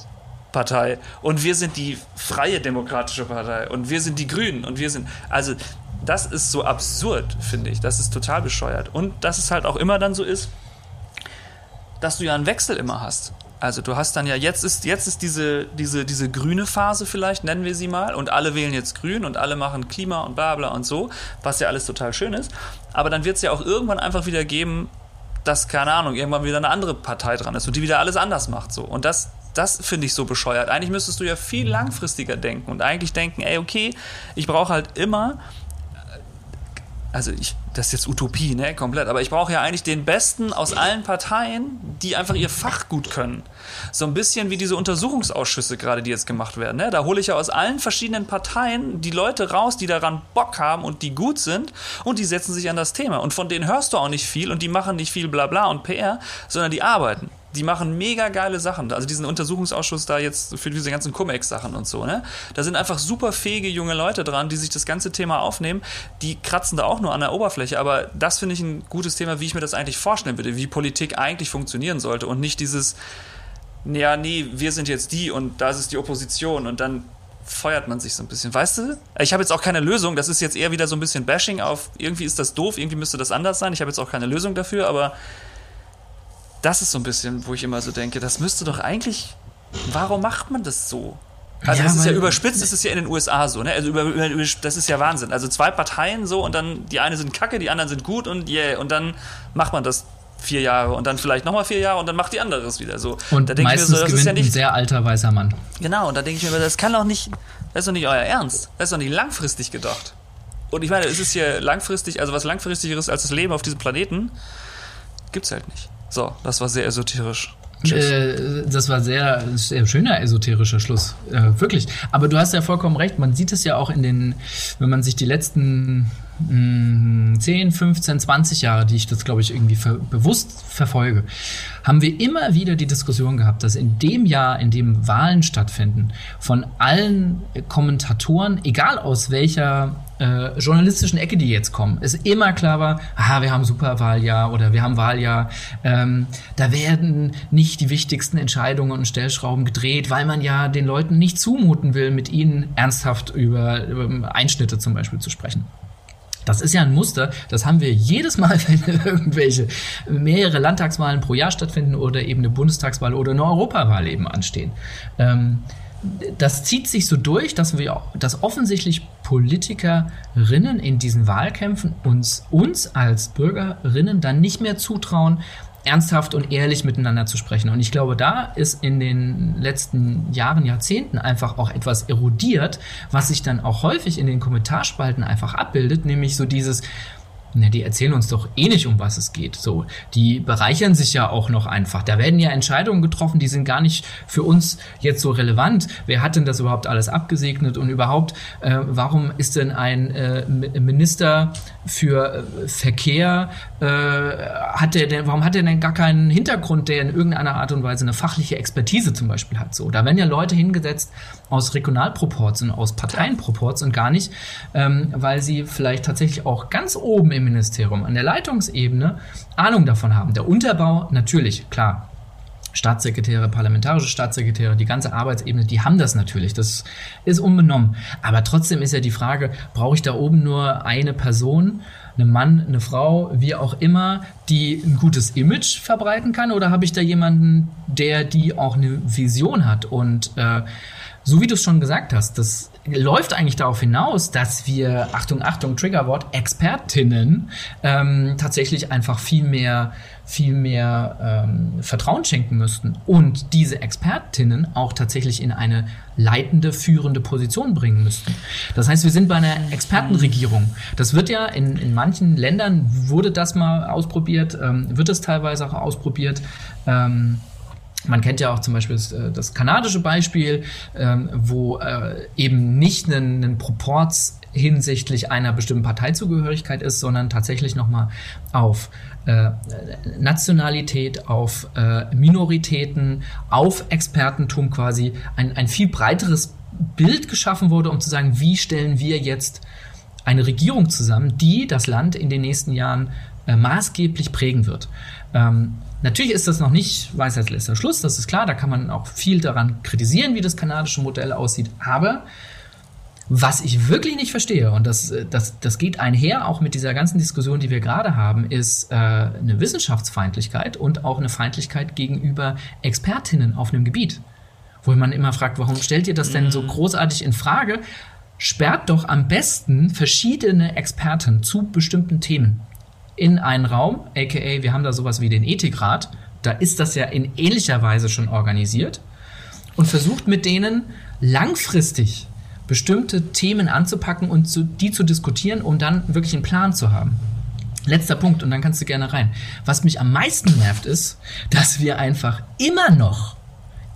Speaker 2: Partei und wir sind die freie demokratische Partei und wir sind die Grünen und wir sind, also, das ist so absurd, finde ich. Das ist total bescheuert. Und dass es halt auch immer dann so ist, dass du ja einen Wechsel immer hast. Also du hast dann ja, jetzt ist, jetzt ist diese, diese, diese grüne Phase vielleicht, nennen wir sie mal, und alle wählen jetzt grün und alle machen Klima und bla bla und so, was ja alles total schön ist. Aber dann wird es ja auch irgendwann einfach wieder geben, dass, keine Ahnung, irgendwann wieder eine andere Partei dran ist und die wieder alles anders macht. So. Und das, das finde ich so bescheuert. Eigentlich müsstest du ja viel langfristiger denken und eigentlich denken, ey, okay, ich brauche halt immer also ich, das ist jetzt Utopie, ne, komplett, aber ich brauche ja eigentlich den Besten aus allen Parteien, die einfach ihr Fach gut können. So ein bisschen wie diese Untersuchungsausschüsse gerade, die jetzt gemacht werden, ne? Da hole ich ja aus allen verschiedenen Parteien die Leute raus, die daran Bock haben und die gut sind und die setzen sich an das Thema. Und von denen hörst du auch nicht viel und die machen nicht viel Blabla und PR, sondern die arbeiten die machen mega geile Sachen. Also diesen Untersuchungsausschuss da jetzt für diese ganzen Cum-Ex-Sachen und so, ne? Da sind einfach super fähige junge Leute dran, die sich das ganze Thema aufnehmen. Die kratzen da auch nur an der Oberfläche, aber das finde ich ein gutes Thema, wie ich mir das eigentlich vorstellen würde, wie Politik eigentlich funktionieren sollte und nicht dieses, ja, nee, wir sind jetzt die und das ist die Opposition und dann feuert man sich so ein bisschen. Weißt du? Ich habe jetzt auch keine Lösung. Das ist jetzt eher wieder so ein bisschen Bashing auf, irgendwie ist das doof, irgendwie müsste das anders sein. Ich habe jetzt auch keine Lösung dafür, aber das ist so ein bisschen, wo ich immer so denke, das müsste doch eigentlich, warum macht man das so? Also
Speaker 3: Ja,
Speaker 2: das ist ja überspitzt, ist es ja in den USA so, ne? Also über, über, das ist ja Wahnsinn. Also zwei Parteien so und dann die eine sind kacke, die anderen sind gut und yeah, und dann macht man das vier Jahre und dann vielleicht nochmal vier Jahre und dann macht die andere es wieder so.
Speaker 3: Und
Speaker 2: da denke ich mir
Speaker 3: meistens
Speaker 2: so, das
Speaker 3: gewinnt
Speaker 2: ist ja
Speaker 3: ein
Speaker 2: nicht.
Speaker 3: sehr alter weißer Mann.
Speaker 2: Genau, und da denke ich mir, das kann doch nicht, das ist doch nicht euer Ernst. Das ist doch nicht langfristig gedacht. Und ich meine, es ist hier langfristig, also was langfristigeres als das Leben auf diesem Planeten, gibt's halt nicht. So, das war sehr esoterisch.
Speaker 3: Äh, das war sehr, sehr schöner esoterischer Schluss. Äh, wirklich. Aber du hast ja vollkommen recht. Man sieht es ja auch in den, wenn man sich die letzten mh, 10, 15, 20 Jahre, die ich das, glaube ich, irgendwie ver bewusst verfolge, haben wir immer wieder die Diskussion gehabt, dass in dem Jahr, in dem Wahlen stattfinden, von allen Kommentatoren, egal aus welcher äh, journalistischen Ecke, die jetzt kommen, ist immer klar war, aha, wir haben Superwahljahr oder wir haben Wahljahr, ähm, da werden nicht die wichtigsten Entscheidungen und Stellschrauben gedreht, weil man ja den Leuten nicht zumuten will, mit ihnen ernsthaft über, über Einschnitte zum Beispiel zu sprechen. Das ist ja ein Muster, das haben wir jedes Mal, wenn irgendwelche mehrere Landtagswahlen pro Jahr stattfinden oder eben eine Bundestagswahl oder eine Europawahl eben anstehen. Ähm, das zieht sich so durch, dass wir, dass offensichtlich Politikerinnen in diesen Wahlkämpfen uns, uns als Bürgerinnen dann nicht mehr zutrauen, ernsthaft und ehrlich miteinander zu sprechen. Und ich glaube, da ist in den letzten Jahren, Jahrzehnten einfach auch etwas erodiert, was sich dann auch häufig in den Kommentarspalten einfach abbildet, nämlich so dieses, na, die erzählen uns doch eh nicht, um was es geht. So, die bereichern sich ja auch noch einfach. Da werden ja Entscheidungen getroffen, die sind gar nicht für uns jetzt so relevant. Wer hat denn das überhaupt alles abgesegnet und überhaupt, äh, warum ist denn ein äh, Minister für äh, Verkehr, äh, hat der denn, warum hat er denn gar keinen Hintergrund, der in irgendeiner Art und Weise eine fachliche Expertise zum Beispiel hat? So, da werden ja Leute hingesetzt aus Regionalproports und aus Parteienproports und gar nicht, ähm, weil sie vielleicht tatsächlich auch ganz oben im Ministerium an der Leitungsebene Ahnung davon haben. Der Unterbau natürlich, klar. Staatssekretäre, parlamentarische Staatssekretäre, die ganze Arbeitsebene, die haben das natürlich. Das ist unbenommen. Aber trotzdem ist ja die Frage, brauche ich da oben nur eine Person, einen Mann, eine Frau, wie auch immer, die ein gutes Image verbreiten kann? Oder habe ich da jemanden, der die auch eine Vision hat? Und äh, so wie du es schon gesagt hast, das läuft eigentlich darauf hinaus, dass wir, Achtung, Achtung, Triggerwort, Expertinnen ähm, tatsächlich einfach viel mehr, viel mehr ähm, Vertrauen schenken müssten und diese Expertinnen auch tatsächlich in eine leitende, führende Position bringen müssten. Das heißt, wir sind bei einer Expertenregierung. Das wird ja in, in manchen Ländern wurde das mal ausprobiert, ähm, wird es teilweise auch ausprobiert. Ähm, man kennt ja auch zum Beispiel das, äh, das kanadische Beispiel, ähm, wo äh, eben nicht ein, ein Proports hinsichtlich einer bestimmten Parteizugehörigkeit ist, sondern tatsächlich nochmal auf äh, Nationalität, auf äh, Minoritäten, auf Expertentum quasi ein, ein viel breiteres Bild geschaffen wurde, um zu sagen, wie stellen wir jetzt eine Regierung zusammen, die das Land in den nächsten Jahren äh, maßgeblich prägen wird. Ähm, Natürlich ist das noch nicht Weisheit letzter Schluss, das ist klar, da kann man auch viel daran kritisieren, wie das kanadische Modell aussieht, aber was ich wirklich nicht verstehe, und das, das, das geht einher auch mit dieser ganzen Diskussion, die wir gerade haben, ist äh, eine Wissenschaftsfeindlichkeit und auch eine Feindlichkeit gegenüber Expertinnen auf einem Gebiet. Wo man immer fragt, warum stellt ihr das denn so großartig in Frage? Sperrt doch am besten verschiedene Experten zu bestimmten Themen in einen Raum, aka wir haben da sowas wie den Ethikrat, da ist das ja in ähnlicher Weise schon organisiert und versucht mit denen langfristig bestimmte Themen anzupacken und zu, die zu diskutieren, um dann wirklich einen Plan zu haben. Letzter Punkt und dann kannst du gerne rein. Was mich am meisten nervt ist, dass wir einfach immer noch,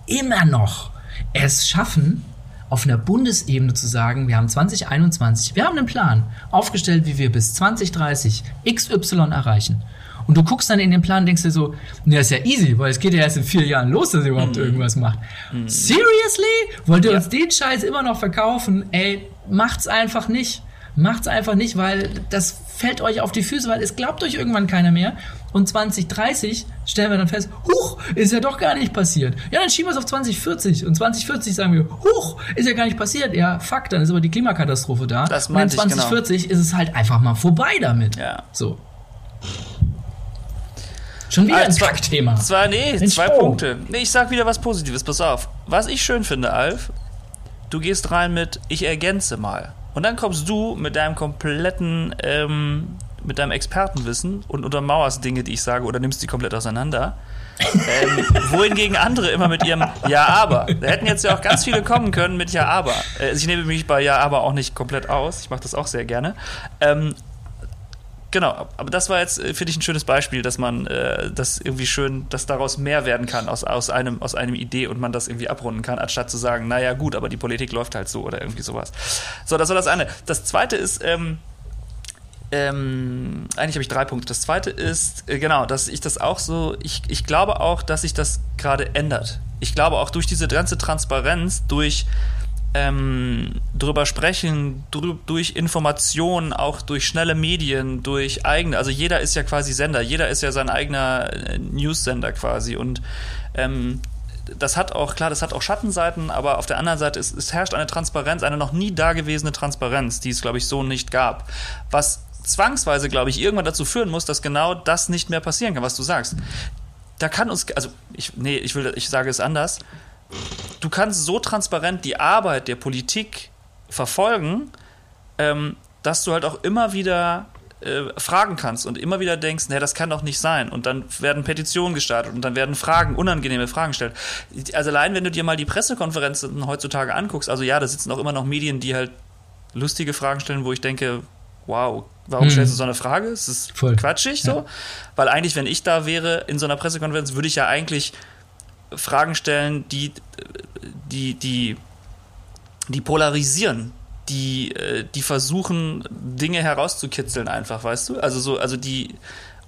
Speaker 3: immer noch es schaffen, auf einer Bundesebene zu sagen, wir haben 2021, wir haben einen Plan aufgestellt, wie wir bis 2030 XY erreichen. Und du guckst dann in den Plan und denkst dir so, ne, ist ja easy, weil es geht ja erst in vier Jahren los, dass ihr überhaupt irgendwas macht. Seriously? Wollt ihr uns den Scheiß immer noch verkaufen? Ey, macht's einfach nicht. Macht's einfach nicht, weil das fällt euch auf die Füße, weil es glaubt euch irgendwann keiner mehr. Und 2030 stellen wir dann fest, huch, ist ja doch gar nicht passiert. Ja, dann schieben wir es auf 2040. Und 2040 sagen wir, huch, ist ja gar nicht passiert. Ja, fuck, dann ist aber die Klimakatastrophe da.
Speaker 2: Das
Speaker 3: und in
Speaker 2: meinte ich, genau.
Speaker 3: 2040 ist es halt einfach mal vorbei damit.
Speaker 2: Ja.
Speaker 3: So. Schon wieder
Speaker 2: Ah,
Speaker 3: ein Kackthema.
Speaker 2: Zwei, nee,
Speaker 3: Mensch,
Speaker 2: zwei
Speaker 3: oh.
Speaker 2: Punkte. Nee, ich sag wieder was Positives, pass auf. Was ich schön finde, Alf, du gehst rein mit, ich ergänze mal. Und dann kommst du mit deinem kompletten, ähm, mit deinem Expertenwissen und untermauerst Dinge, die ich sage, oder nimmst die komplett auseinander. ähm, wohingegen andere immer mit ihrem Ja, aber. Da hätten jetzt ja auch ganz viele kommen können mit Ja, aber. Äh, ich nehme mich bei Ja, aber auch nicht komplett aus. Ich mache das auch sehr gerne. Ähm, Genau, aber das war jetzt, äh, finde ich, ein schönes Beispiel, dass man äh, das irgendwie schön, dass daraus mehr werden kann aus, aus, einem, aus einem Idee und man das irgendwie abrunden kann, anstatt zu sagen, naja gut, aber die Politik läuft halt so oder irgendwie sowas. So, das war das eine. Das zweite ist, ähm, ähm, eigentlich habe ich drei Punkte. Das zweite ist, äh, genau, dass ich das auch so, ich, ich glaube auch, dass sich das gerade ändert. Ich glaube auch durch diese ganze Transparenz, durch ähm, drüber sprechen, drü durch Informationen, auch durch schnelle Medien, durch eigene, also jeder ist ja quasi Sender, jeder ist ja sein eigener äh, News-Sender quasi und ähm, das hat auch, klar, das hat auch Schattenseiten, aber auf der anderen Seite, es, es herrscht eine Transparenz, eine noch nie dagewesene Transparenz, die es, glaube ich, so nicht gab. Was zwangsweise, glaube ich, irgendwann dazu führen muss, dass genau das nicht mehr passieren kann, was du sagst. Da kann uns, also, ich, nee, ich will, ich sage es anders du kannst so transparent die Arbeit der Politik verfolgen, ähm, dass du halt auch immer wieder äh, fragen kannst und immer wieder denkst, nee, das kann doch nicht sein. Und dann werden Petitionen gestartet und dann werden Fragen, unangenehme Fragen gestellt. Also allein, wenn du dir mal die Pressekonferenzen heutzutage anguckst, also ja, da sitzen auch immer noch Medien, die halt lustige Fragen stellen, wo ich denke, wow, warum hm. stellst du so eine Frage? Es ist Voll. quatschig so. Ja. Weil eigentlich, wenn ich da wäre in so einer Pressekonferenz, würde ich ja eigentlich Fragen stellen, die, die, die, die polarisieren, die, äh, die versuchen, Dinge herauszukitzeln, einfach, weißt du? Also so, also die,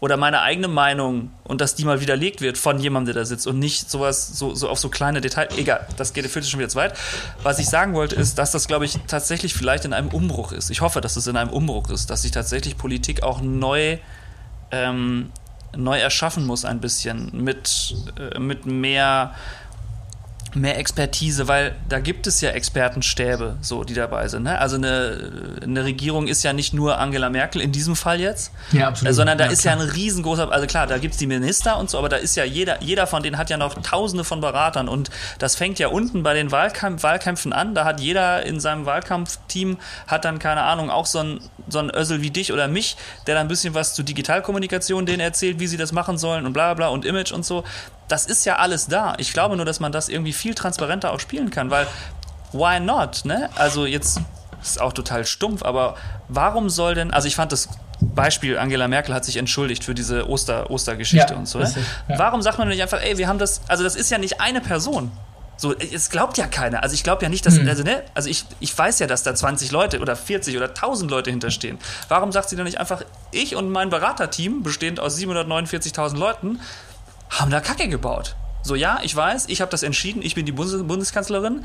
Speaker 2: oder meine eigene Meinung und dass die mal widerlegt wird von jemandem, der da sitzt und nicht sowas, so, so auf so kleine Details. Egal, das geht führt schon wieder zu weit. Was ich sagen wollte, ist, dass das, glaube ich, tatsächlich vielleicht in einem Umbruch ist. Ich hoffe, dass es in einem Umbruch ist, dass sich tatsächlich Politik auch neu ähm, neu erschaffen muss ein bisschen mit, äh, mit mehr mehr Expertise, weil da gibt es ja Expertenstäbe, so die dabei sind. Ne? Also eine, eine Regierung ist ja nicht nur Angela Merkel in diesem Fall jetzt, ja, absolut. Sondern da ja, ist klar. ja ein riesengroßer, also klar, da gibt es die Minister und so, aber da ist ja jeder, jeder von denen hat ja noch Tausende von Beratern und das fängt ja unten bei den Wahlkämpf, Wahlkämpfen an. Da hat jeder in seinem Wahlkampfteam hat dann keine Ahnung auch so ein so ein Össel wie dich oder mich, der dann ein bisschen was zu Digitalkommunikation denen erzählt, wie sie das machen sollen und bla bla und Image und so das ist ja alles da. Ich glaube nur, dass man das irgendwie viel transparenter auch spielen kann, weil why not, ne? Also jetzt ist auch total stumpf, aber warum soll denn, also ich fand das Beispiel, Angela Merkel hat sich entschuldigt für diese Oster, Ostergeschichte ja, und so. Ne? Ja. Warum sagt man nicht einfach, ey, wir haben das, also das ist ja nicht eine Person. So, es glaubt ja keiner. Also ich glaube ja nicht, dass, hm. also ne, also ich, ich weiß ja, dass da 20 Leute oder 40 oder 1000 Leute hinterstehen. Warum sagt sie dann nicht einfach, ich und mein Beraterteam, bestehend aus 749.000 Leuten, haben da Kacke gebaut. So, ja, ich weiß, ich habe das entschieden, ich bin die Bundes Bundeskanzlerin,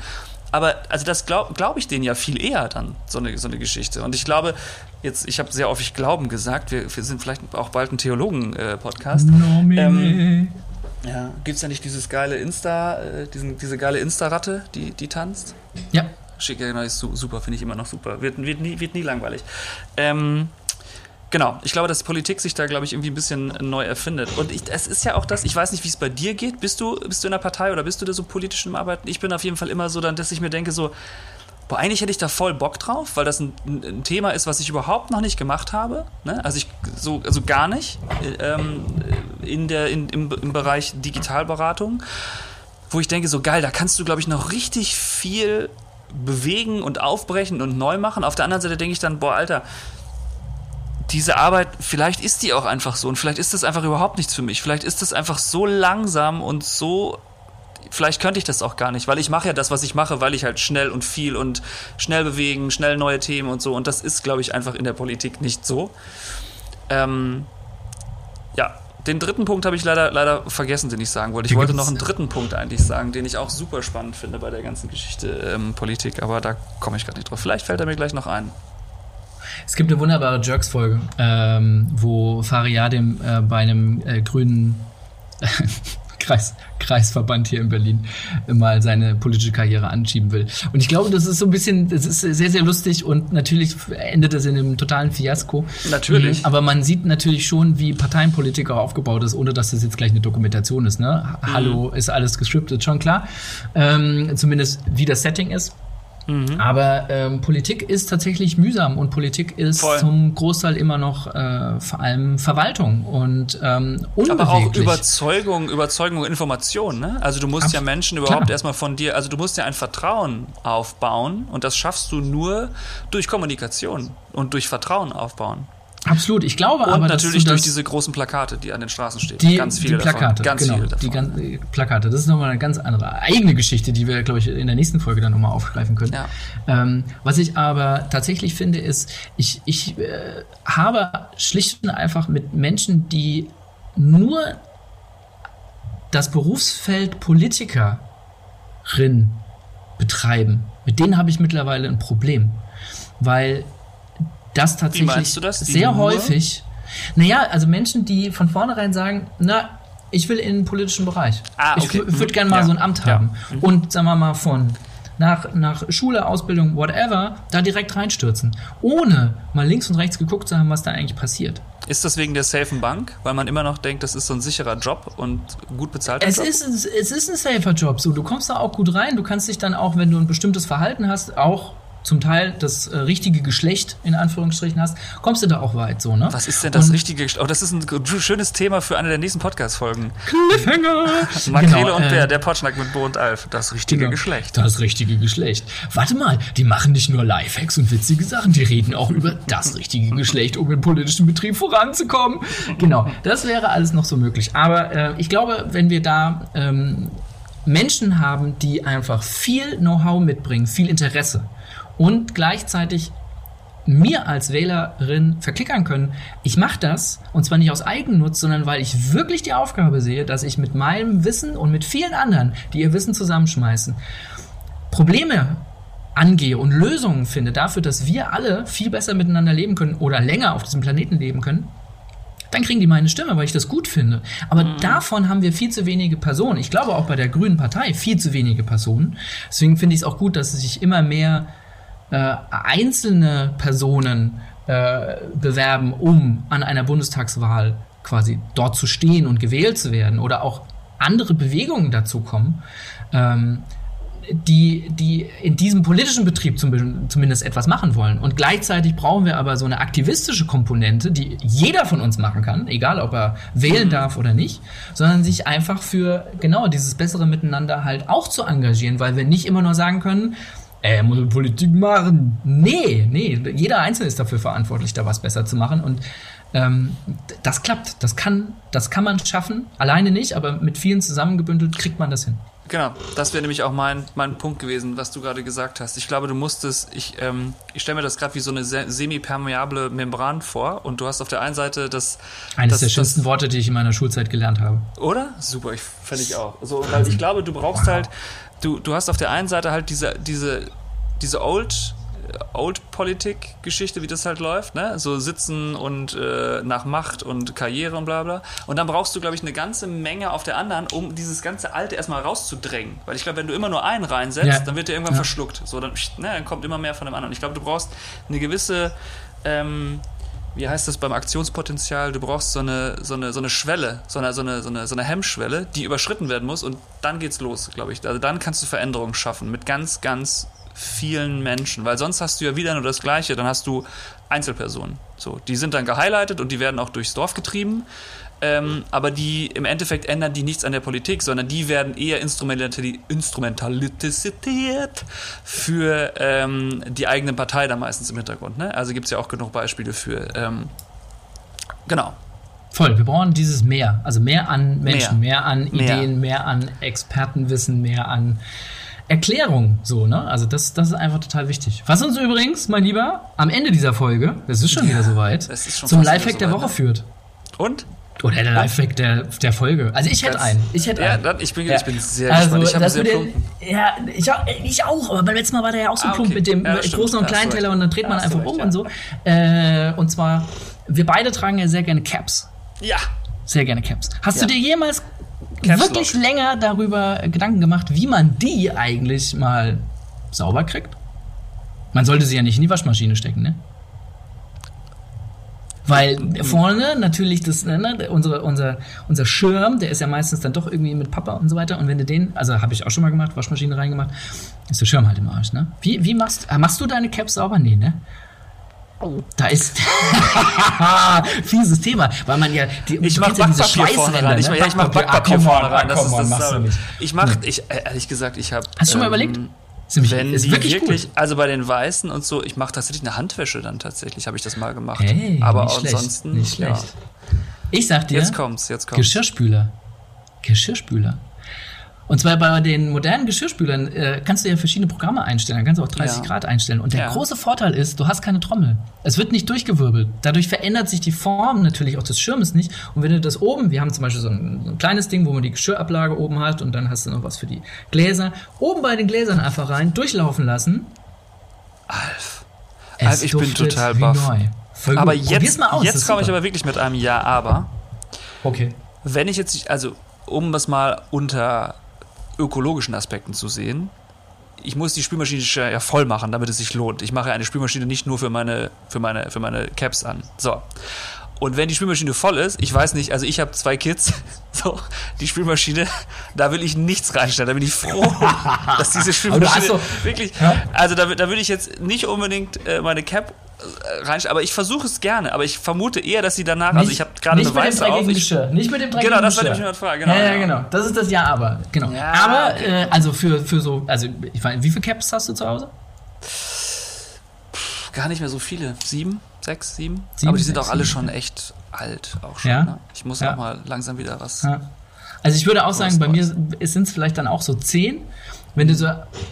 Speaker 2: aber also das glaube glaub ich denen ja viel eher dann, so eine, so eine Geschichte. Und ich glaube, jetzt, ich habe sehr häufig Glauben gesagt, wir, wir sind vielleicht auch bald ein Theologen-Podcast. Äh, ähm, ja, gibt es ja nicht dieses geile Insta, äh, diesen, diese geile Insta-Ratte, die, die tanzt?
Speaker 3: Ja.
Speaker 2: Schick, ja, genau, ist super, finde ich immer noch super. Wird, wird, nie, wird nie langweilig. Ähm, Genau, ich glaube, dass Politik sich da, glaube ich, irgendwie ein bisschen neu erfindet. Und ich, es ist ja auch das, ich weiß nicht, wie es bei dir geht. Bist du, bist du in der Partei oder bist du da so politisch im Arbeiten? Ich bin auf jeden Fall immer so, dann, dass ich mir denke, so, boah, eigentlich hätte ich da voll Bock drauf, weil das ein, ein Thema ist, was ich überhaupt noch nicht gemacht habe. Ne? Also ich so, also gar nicht ähm, in der, in, im, im Bereich Digitalberatung, wo ich denke, so geil, da kannst du, glaube ich, noch richtig viel bewegen und aufbrechen und neu machen. Auf der anderen Seite denke ich dann, boah, Alter, diese Arbeit, vielleicht ist die auch einfach so und vielleicht ist das einfach überhaupt nichts für mich. Vielleicht ist das einfach so langsam und so. Vielleicht könnte ich das auch gar nicht, weil ich mache ja das, was ich mache, weil ich halt schnell und viel und schnell bewegen, schnell neue Themen und so. Und das ist, glaube ich, einfach in der Politik nicht so. Ähm, ja, den dritten Punkt habe ich leider, leider vergessen, den ich sagen wollte. Ich wollte noch einen dritten Punkt eigentlich sagen, den ich auch super spannend finde bei der ganzen Geschichte ähm, Politik, aber da komme ich gerade nicht drauf. Vielleicht fällt er mir gleich noch ein.
Speaker 3: Es gibt eine wunderbare Jerks-Folge, ähm, wo Fariadim äh, bei einem äh, grünen Kreis, Kreisverband hier in Berlin mal seine politische Karriere anschieben will. Und ich glaube, das ist so ein bisschen, das ist sehr, sehr lustig und natürlich endet das in einem totalen Fiasko.
Speaker 2: Natürlich.
Speaker 3: Mhm, aber man sieht natürlich schon, wie Parteienpolitik auch aufgebaut ist, ohne dass das jetzt gleich eine Dokumentation ist. Ne? Mhm. Hallo, ist alles gescriptet, schon klar. Ähm, zumindest wie das Setting ist. Mhm. Aber ähm, Politik ist tatsächlich mühsam und Politik ist
Speaker 2: Voll.
Speaker 3: zum Großteil immer noch äh, vor allem Verwaltung und ähm,
Speaker 2: Aber auch. Überzeugung, Überzeugung und Information. Ne? Also du musst
Speaker 3: Abs-
Speaker 2: ja Menschen überhaupt
Speaker 3: klar.
Speaker 2: erstmal von dir, also du musst ja ein Vertrauen aufbauen und das schaffst du nur durch Kommunikation und durch Vertrauen aufbauen.
Speaker 3: Absolut. Ich glaube
Speaker 2: Und
Speaker 3: aber,
Speaker 2: natürlich
Speaker 3: du
Speaker 2: durch diese großen Plakate, die an den Straßen stehen.
Speaker 3: die,
Speaker 2: ganz
Speaker 3: die
Speaker 2: viele
Speaker 3: Plakate,
Speaker 2: davon. Ganz
Speaker 3: genau,
Speaker 2: viele davon.
Speaker 3: die gan äh, Plakate. Das ist nochmal eine ganz andere eigene Geschichte, die wir, glaube ich, in der nächsten Folge dann nochmal aufgreifen können.
Speaker 2: Ja.
Speaker 3: Ähm, was ich aber tatsächlich finde, ist, ich, ich äh, habe schlicht und einfach mit Menschen, die nur das Berufsfeld Politikerin betreiben, mit denen habe ich mittlerweile ein Problem. Weil das tatsächlich
Speaker 2: das?
Speaker 3: Sehr häufig. Naja, also Menschen, die von vornherein sagen, na, ich will in den politischen Bereich.
Speaker 2: Ah,
Speaker 3: Ich
Speaker 2: okay.
Speaker 3: w- würde
Speaker 2: Mhm.
Speaker 3: gerne mal
Speaker 2: Ja.
Speaker 3: so ein Amt
Speaker 2: Ja.
Speaker 3: haben. Und sagen wir mal von nach, nach Schule, Ausbildung, whatever, da direkt reinstürzen. Ohne mal links und rechts geguckt zu haben, was da eigentlich passiert.
Speaker 2: Ist das wegen der safen Bank? Weil man immer noch denkt, das ist so ein sicherer Job und gut bezahlter
Speaker 3: Es
Speaker 2: Job?
Speaker 3: ist, es ist ein safer Job. So, du kommst da auch gut rein. Du kannst dich dann auch, wenn du ein bestimmtes Verhalten hast, auch zum Teil das äh, richtige Geschlecht in Anführungsstrichen hast, kommst du da auch weit. So, ne?
Speaker 2: Was ist denn das
Speaker 3: Und-
Speaker 2: richtige Gest- Oh, das ist ein schönes Thema für eine der nächsten Podcast-Folgen.
Speaker 3: Cliffhanger!
Speaker 2: Makrele
Speaker 3: Genau,
Speaker 2: und
Speaker 3: äh,
Speaker 2: Bär, der Potschnack mit Bo und Alf. Das richtige
Speaker 3: Genau.
Speaker 2: Geschlecht.
Speaker 3: Das richtige Geschlecht. Warte mal, die machen nicht nur Lifehacks und witzige Sachen, die reden auch über das richtige Geschlecht, um im politischen Betrieb voranzukommen. Genau, das wäre alles noch so möglich. Aber äh, ich glaube, wenn wir da ähm, Menschen haben, die einfach viel Know-how mitbringen, viel Interesse und gleichzeitig mir als Wählerin verklickern können, ich mache das und zwar nicht aus Eigennutz, sondern weil ich wirklich die Aufgabe sehe, dass ich mit meinem Wissen und mit vielen anderen, die ihr Wissen zusammenschmeißen, Probleme angehe und Lösungen finde dafür, dass wir alle viel besser miteinander leben können oder länger auf diesem Planeten leben können, dann kriegen die meine Stimme, weil ich das gut finde. Aber davon haben wir viel zu wenige Personen. Ich glaube auch bei der Grünen Partei viel zu wenige Personen. Deswegen finde ich es auch gut, dass sich immer mehr äh, einzelne Personen äh, bewerben, um an einer Bundestagswahl quasi dort zu stehen und gewählt zu werden oder auch andere Bewegungen dazu kommen, ähm, die, die in diesem politischen Betrieb zum, zumindest etwas machen wollen. Und gleichzeitig brauchen wir aber so eine aktivistische Komponente, die jeder von uns machen kann, egal ob er wählen darf oder nicht, sondern sich einfach für genau dieses bessere Miteinander halt auch zu engagieren, weil wir nicht immer nur sagen können, er muss Politik machen. Nee, nee, jeder Einzelne ist dafür verantwortlich, da was besser zu machen. Und ähm, das klappt. Das kann, das kann man schaffen. Alleine nicht, aber mit vielen zusammengebündelt kriegt man das hin.
Speaker 2: Genau, das wäre nämlich auch mein, mein Punkt gewesen, was du gerade gesagt hast. Ich glaube, du musstest, ich, ähm, ich stelle mir das gerade wie so eine se- semipermeable Membran vor und du hast auf der einen Seite das.
Speaker 3: Eines
Speaker 2: das,
Speaker 3: der schönsten Worte, die ich in meiner Schulzeit gelernt habe.
Speaker 2: Oder? Super, ich fände ich auch. So, weil ich glaube, du brauchst halt, du, du hast auf der einen Seite halt diese, diese, diese Old, Old-Politik-Geschichte, wie das halt läuft, ne? So sitzen und äh, nach Macht und Karriere und bla bla. Und dann brauchst du, glaube ich, eine ganze Menge auf der anderen, um dieses ganze Alte erstmal rauszudrängen. Weil ich glaube, wenn du immer nur einen reinsetzt,
Speaker 3: Ja.
Speaker 2: dann wird der irgendwann
Speaker 3: Ja.
Speaker 2: verschluckt. So, dann, ne, dann kommt immer mehr von dem anderen. Ich glaube, du brauchst eine gewisse ähm, wie heißt das beim Aktionspotenzial? Du brauchst so eine, so eine, so eine Schwelle, so eine, so, eine, so, eine, so eine Hemmschwelle, die überschritten werden muss und dann geht's los, glaube ich. Also dann kannst du Veränderungen schaffen mit ganz, ganz vielen Menschen, weil sonst hast du ja wieder nur das Gleiche, dann hast du Einzelpersonen. So, die sind dann gehighlightet und die werden auch durchs Dorf getrieben. Ähm, aber die im Endeffekt ändern die nichts an der Politik, sondern die werden eher instrumentali instrumentalisiert für ähm, die eigene Partei da meistens im Hintergrund. Ne? Also gibt es ja auch genug Beispiele für. Ähm, genau.
Speaker 3: Voll, wir brauchen dieses mehr. Also mehr an Menschen,
Speaker 2: Mehr.
Speaker 3: mehr, an
Speaker 2: Mehr.
Speaker 3: Ideen, mehr an Expertenwissen, mehr an Erklärung. So, ne? Also das, das ist einfach total wichtig. Was uns übrigens, mein Lieber, am Ende dieser Folge, es ist schon wieder soweit, zum Lifehack der
Speaker 2: soweit,
Speaker 3: Woche
Speaker 2: ne?
Speaker 3: führt.
Speaker 2: Und?
Speaker 3: Oder der Lifehack der, der Folge. Also ich hätte einen. Ich hätte
Speaker 2: Ja,
Speaker 3: einen.
Speaker 2: dann, ich, bin, ich bin sehr
Speaker 3: also,
Speaker 2: gespannt. Ich habe sehr
Speaker 3: den, Ja, ich auch, ich auch, aber beim letzten Mal war der ja auch so
Speaker 2: Ah,
Speaker 3: plump
Speaker 2: okay.
Speaker 3: mit dem
Speaker 2: Ja, stimmt.
Speaker 3: großen und kleinen Teller und dann dreht man einfach um und so. Äh, und zwar, wir beide tragen ja sehr gerne Caps.
Speaker 2: Ja.
Speaker 3: Sehr gerne Caps. Hast
Speaker 2: Ja.
Speaker 3: du dir jemals
Speaker 2: Caps
Speaker 3: wirklich
Speaker 2: Lock.
Speaker 3: länger darüber Gedanken gemacht, wie man die eigentlich mal sauber kriegt? Man sollte sie ja nicht in die Waschmaschine stecken, ne? Weil vorne natürlich das, ne, unsere, unser, unser Schirm, der ist ja meistens dann doch irgendwie mit Papa und so weiter. Und wenn du den, also habe ich auch schon mal gemacht, Waschmaschine reingemacht, ist der Schirm halt im Arsch, ne? Wie, wie machst, ah, machst du deine Caps sauber? Nee, ne? Da ist fieses Thema, weil man ja die
Speaker 2: Ich mach
Speaker 3: ja diese Schweißränder,
Speaker 2: rein. Ich,
Speaker 3: ne?
Speaker 2: mach- ich mach
Speaker 3: Backpapier, ah,
Speaker 2: vorne rein. Das ist das. Ich mach, ich, äh, ehrlich gesagt, ich habe.
Speaker 3: Hast du schon mal überlegt? Ist nämlich-
Speaker 2: Wenn
Speaker 3: ist
Speaker 2: die
Speaker 3: wirklich
Speaker 2: wirklich, also bei den Weißen und so, ich mache tatsächlich eine Handwäsche dann tatsächlich, habe ich das mal gemacht.
Speaker 3: Hey,
Speaker 2: Aber
Speaker 3: nicht schlecht,
Speaker 2: ansonsten,
Speaker 3: nicht
Speaker 2: ja.
Speaker 3: schlecht. Ich sag dir,
Speaker 2: Jetzt kommt's, jetzt kommt's.
Speaker 3: Geschirrspüler. Geschirrspüler. Und zwar bei den modernen Geschirrspülern äh, kannst du ja verschiedene Programme einstellen. Dann kannst du auch 30
Speaker 2: Ja.
Speaker 3: Grad einstellen. Und der
Speaker 2: Ja.
Speaker 3: große Vorteil ist, du hast keine Trommel. Es wird nicht durchgewirbelt. Dadurch verändert sich die Form natürlich auch des Schirmes nicht. Und wenn du das oben, wir haben zum Beispiel so ein, so ein kleines Ding, wo man die Geschirrablage oben hat und dann hast du noch was für die Gläser. Oben bei den Gläsern einfach rein, durchlaufen lassen.
Speaker 2: Alf.
Speaker 3: Es
Speaker 2: Alf, ich bin total baff. Aber jetzt,
Speaker 3: aus,
Speaker 2: jetzt komme ich aber wirklich mit einem Ja, aber.
Speaker 3: Okay.
Speaker 2: Wenn ich jetzt, also um es mal unter ökologischen Aspekten zu sehen, ich muss die Spülmaschine ja voll machen, damit es sich lohnt. Ich mache eine Spülmaschine nicht nur für meine, für meine, für meine Caps an. So. Und wenn die Spülmaschine voll ist, ich weiß nicht, also ich habe zwei Kids, so, die Spülmaschine, da will ich nichts reinstellen. Da bin ich froh, dass diese Spülmaschine
Speaker 3: doch-
Speaker 2: wirklich,
Speaker 3: Ja?
Speaker 2: also da, da würde ich jetzt nicht unbedingt äh, meine Cap reinstellen, aber ich versuche es gerne, aber ich vermute eher, dass sie danach, also ich habe gerade
Speaker 3: nicht
Speaker 2: eine
Speaker 3: mit dem
Speaker 2: weiße auf, ich,
Speaker 3: Geschirr. Nicht mit dem dreckigen
Speaker 2: Genau, das war nämlich meine Frage, genau,
Speaker 3: ja, ja,
Speaker 2: ja.
Speaker 3: genau. Das ist das Ja, aber. Genau.
Speaker 2: Ja,
Speaker 3: aber,
Speaker 2: okay.
Speaker 3: äh, also für, für so, also ich weiß, wie viele Caps hast du zu Hause?
Speaker 2: Gar nicht mehr so viele. Sieben, sechs, sieben.
Speaker 3: Sieben,
Speaker 2: Aber die sind
Speaker 3: sechs,
Speaker 2: auch alle
Speaker 3: sieben.
Speaker 2: schon echt alt. Auch schon.
Speaker 3: Ja.
Speaker 2: Ne? Ich muss
Speaker 3: Ja.
Speaker 2: auch mal langsam wieder was.
Speaker 3: Ja. Also ich würde auch sagen, bei mir sind es vielleicht dann auch so zehn. Wenn du so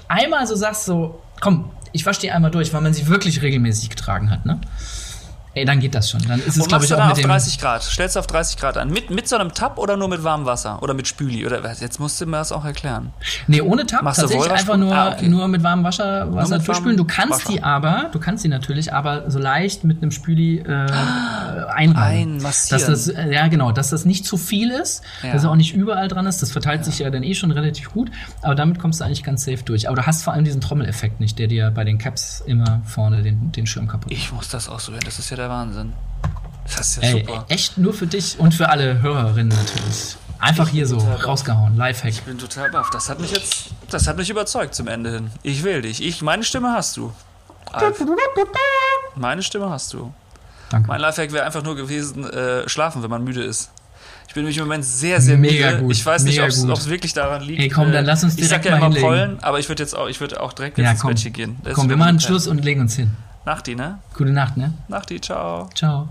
Speaker 3: einmal so sagst, so, komm, ich wasche die einmal durch, weil man sie wirklich regelmäßig getragen hat, ne? Ey, dann geht das schon. Dann ist es, glaube ich,
Speaker 2: du
Speaker 3: auch mit
Speaker 2: auf
Speaker 3: dem.
Speaker 2: 30 Grad? Stellst du auf 30 Grad an? Mit, mit so einem Tab oder nur mit warmem Wasser? Oder mit Spüli? Oder was? jetzt musst du mir das auch erklären.
Speaker 3: Nee, ohne Tab.
Speaker 2: Machst du
Speaker 3: tatsächlich einfach
Speaker 2: Wollwaschspül-
Speaker 3: nur,
Speaker 2: Ah, okay.
Speaker 3: nur mit warmem Wasser, Wasser durchspülen. Du kannst
Speaker 2: Wasser.
Speaker 3: die aber, du kannst die natürlich, aber so leicht mit einem Spüli äh, einreiben.
Speaker 2: Einmassieren.
Speaker 3: Dass das, äh, ja genau, dass das nicht zu viel ist,
Speaker 2: Ja.
Speaker 3: dass er auch nicht überall dran ist. Das verteilt sich ja dann eh schon relativ gut, aber damit kommst du eigentlich ganz safe durch. Aber du hast vor allem diesen Trommeleffekt nicht, der dir bei den Caps immer vorne den, den Schirm kaputt macht.
Speaker 2: Ich muss das ausprobieren. Das ist ja der Wahnsinn. Das ist ja
Speaker 3: Ey,
Speaker 2: super.
Speaker 3: echt nur für dich und für alle Hörerinnen natürlich. Einfach hier so rausgehauen, Lifehack.
Speaker 2: Ich bin total baff. Das hat mich jetzt, das hat mich überzeugt zum Ende hin. Ich will dich. Ich, meine Stimme hast du. Alf. Meine Stimme hast du.
Speaker 3: Danke.
Speaker 2: Mein Lifehack wäre einfach nur gewesen, äh, schlafen, wenn man müde ist. Ich bin nämlich im Moment sehr, sehr
Speaker 3: Mega
Speaker 2: müde.
Speaker 3: gut,
Speaker 2: Ich weiß
Speaker 3: mega
Speaker 2: nicht, ob es wirklich daran liegt.
Speaker 3: Ey, komm, dann lass uns
Speaker 2: Ich sag
Speaker 3: direkt
Speaker 2: ja
Speaker 3: mal
Speaker 2: immer
Speaker 3: hinlegen.
Speaker 2: Pollen, aber ich würde jetzt auch, ich würde auch direkt
Speaker 3: Ja,
Speaker 2: ins
Speaker 3: komm.
Speaker 2: Bettchen gehen. Das
Speaker 3: Komm, wir machen Schluss und legen uns hin.
Speaker 2: Nachti, ne?
Speaker 3: Gute Nacht, ne?
Speaker 2: Nachti, ciao.
Speaker 3: Ciao.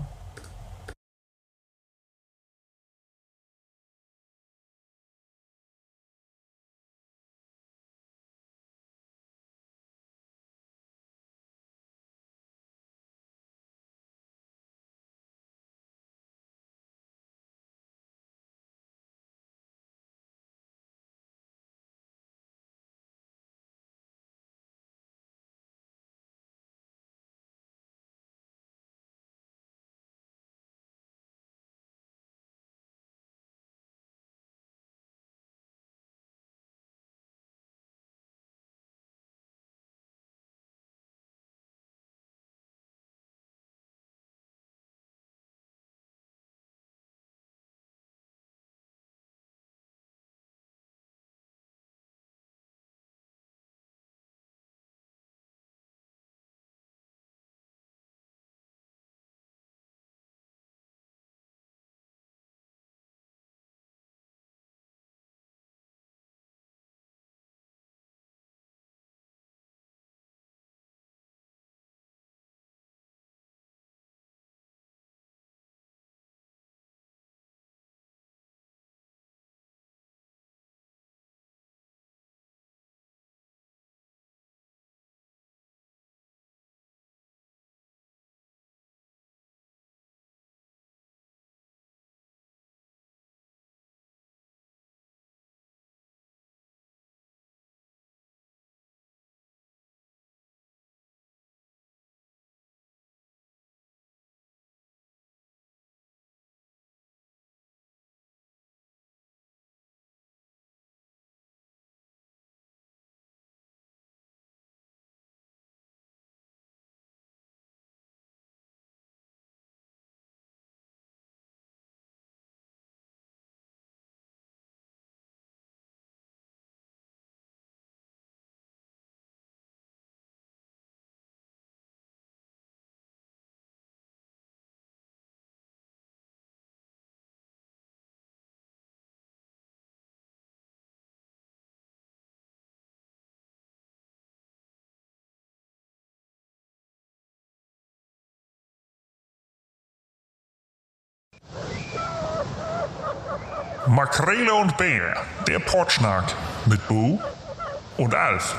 Speaker 1: Makrele und Bär, der Potschnack mit Bo und Alf.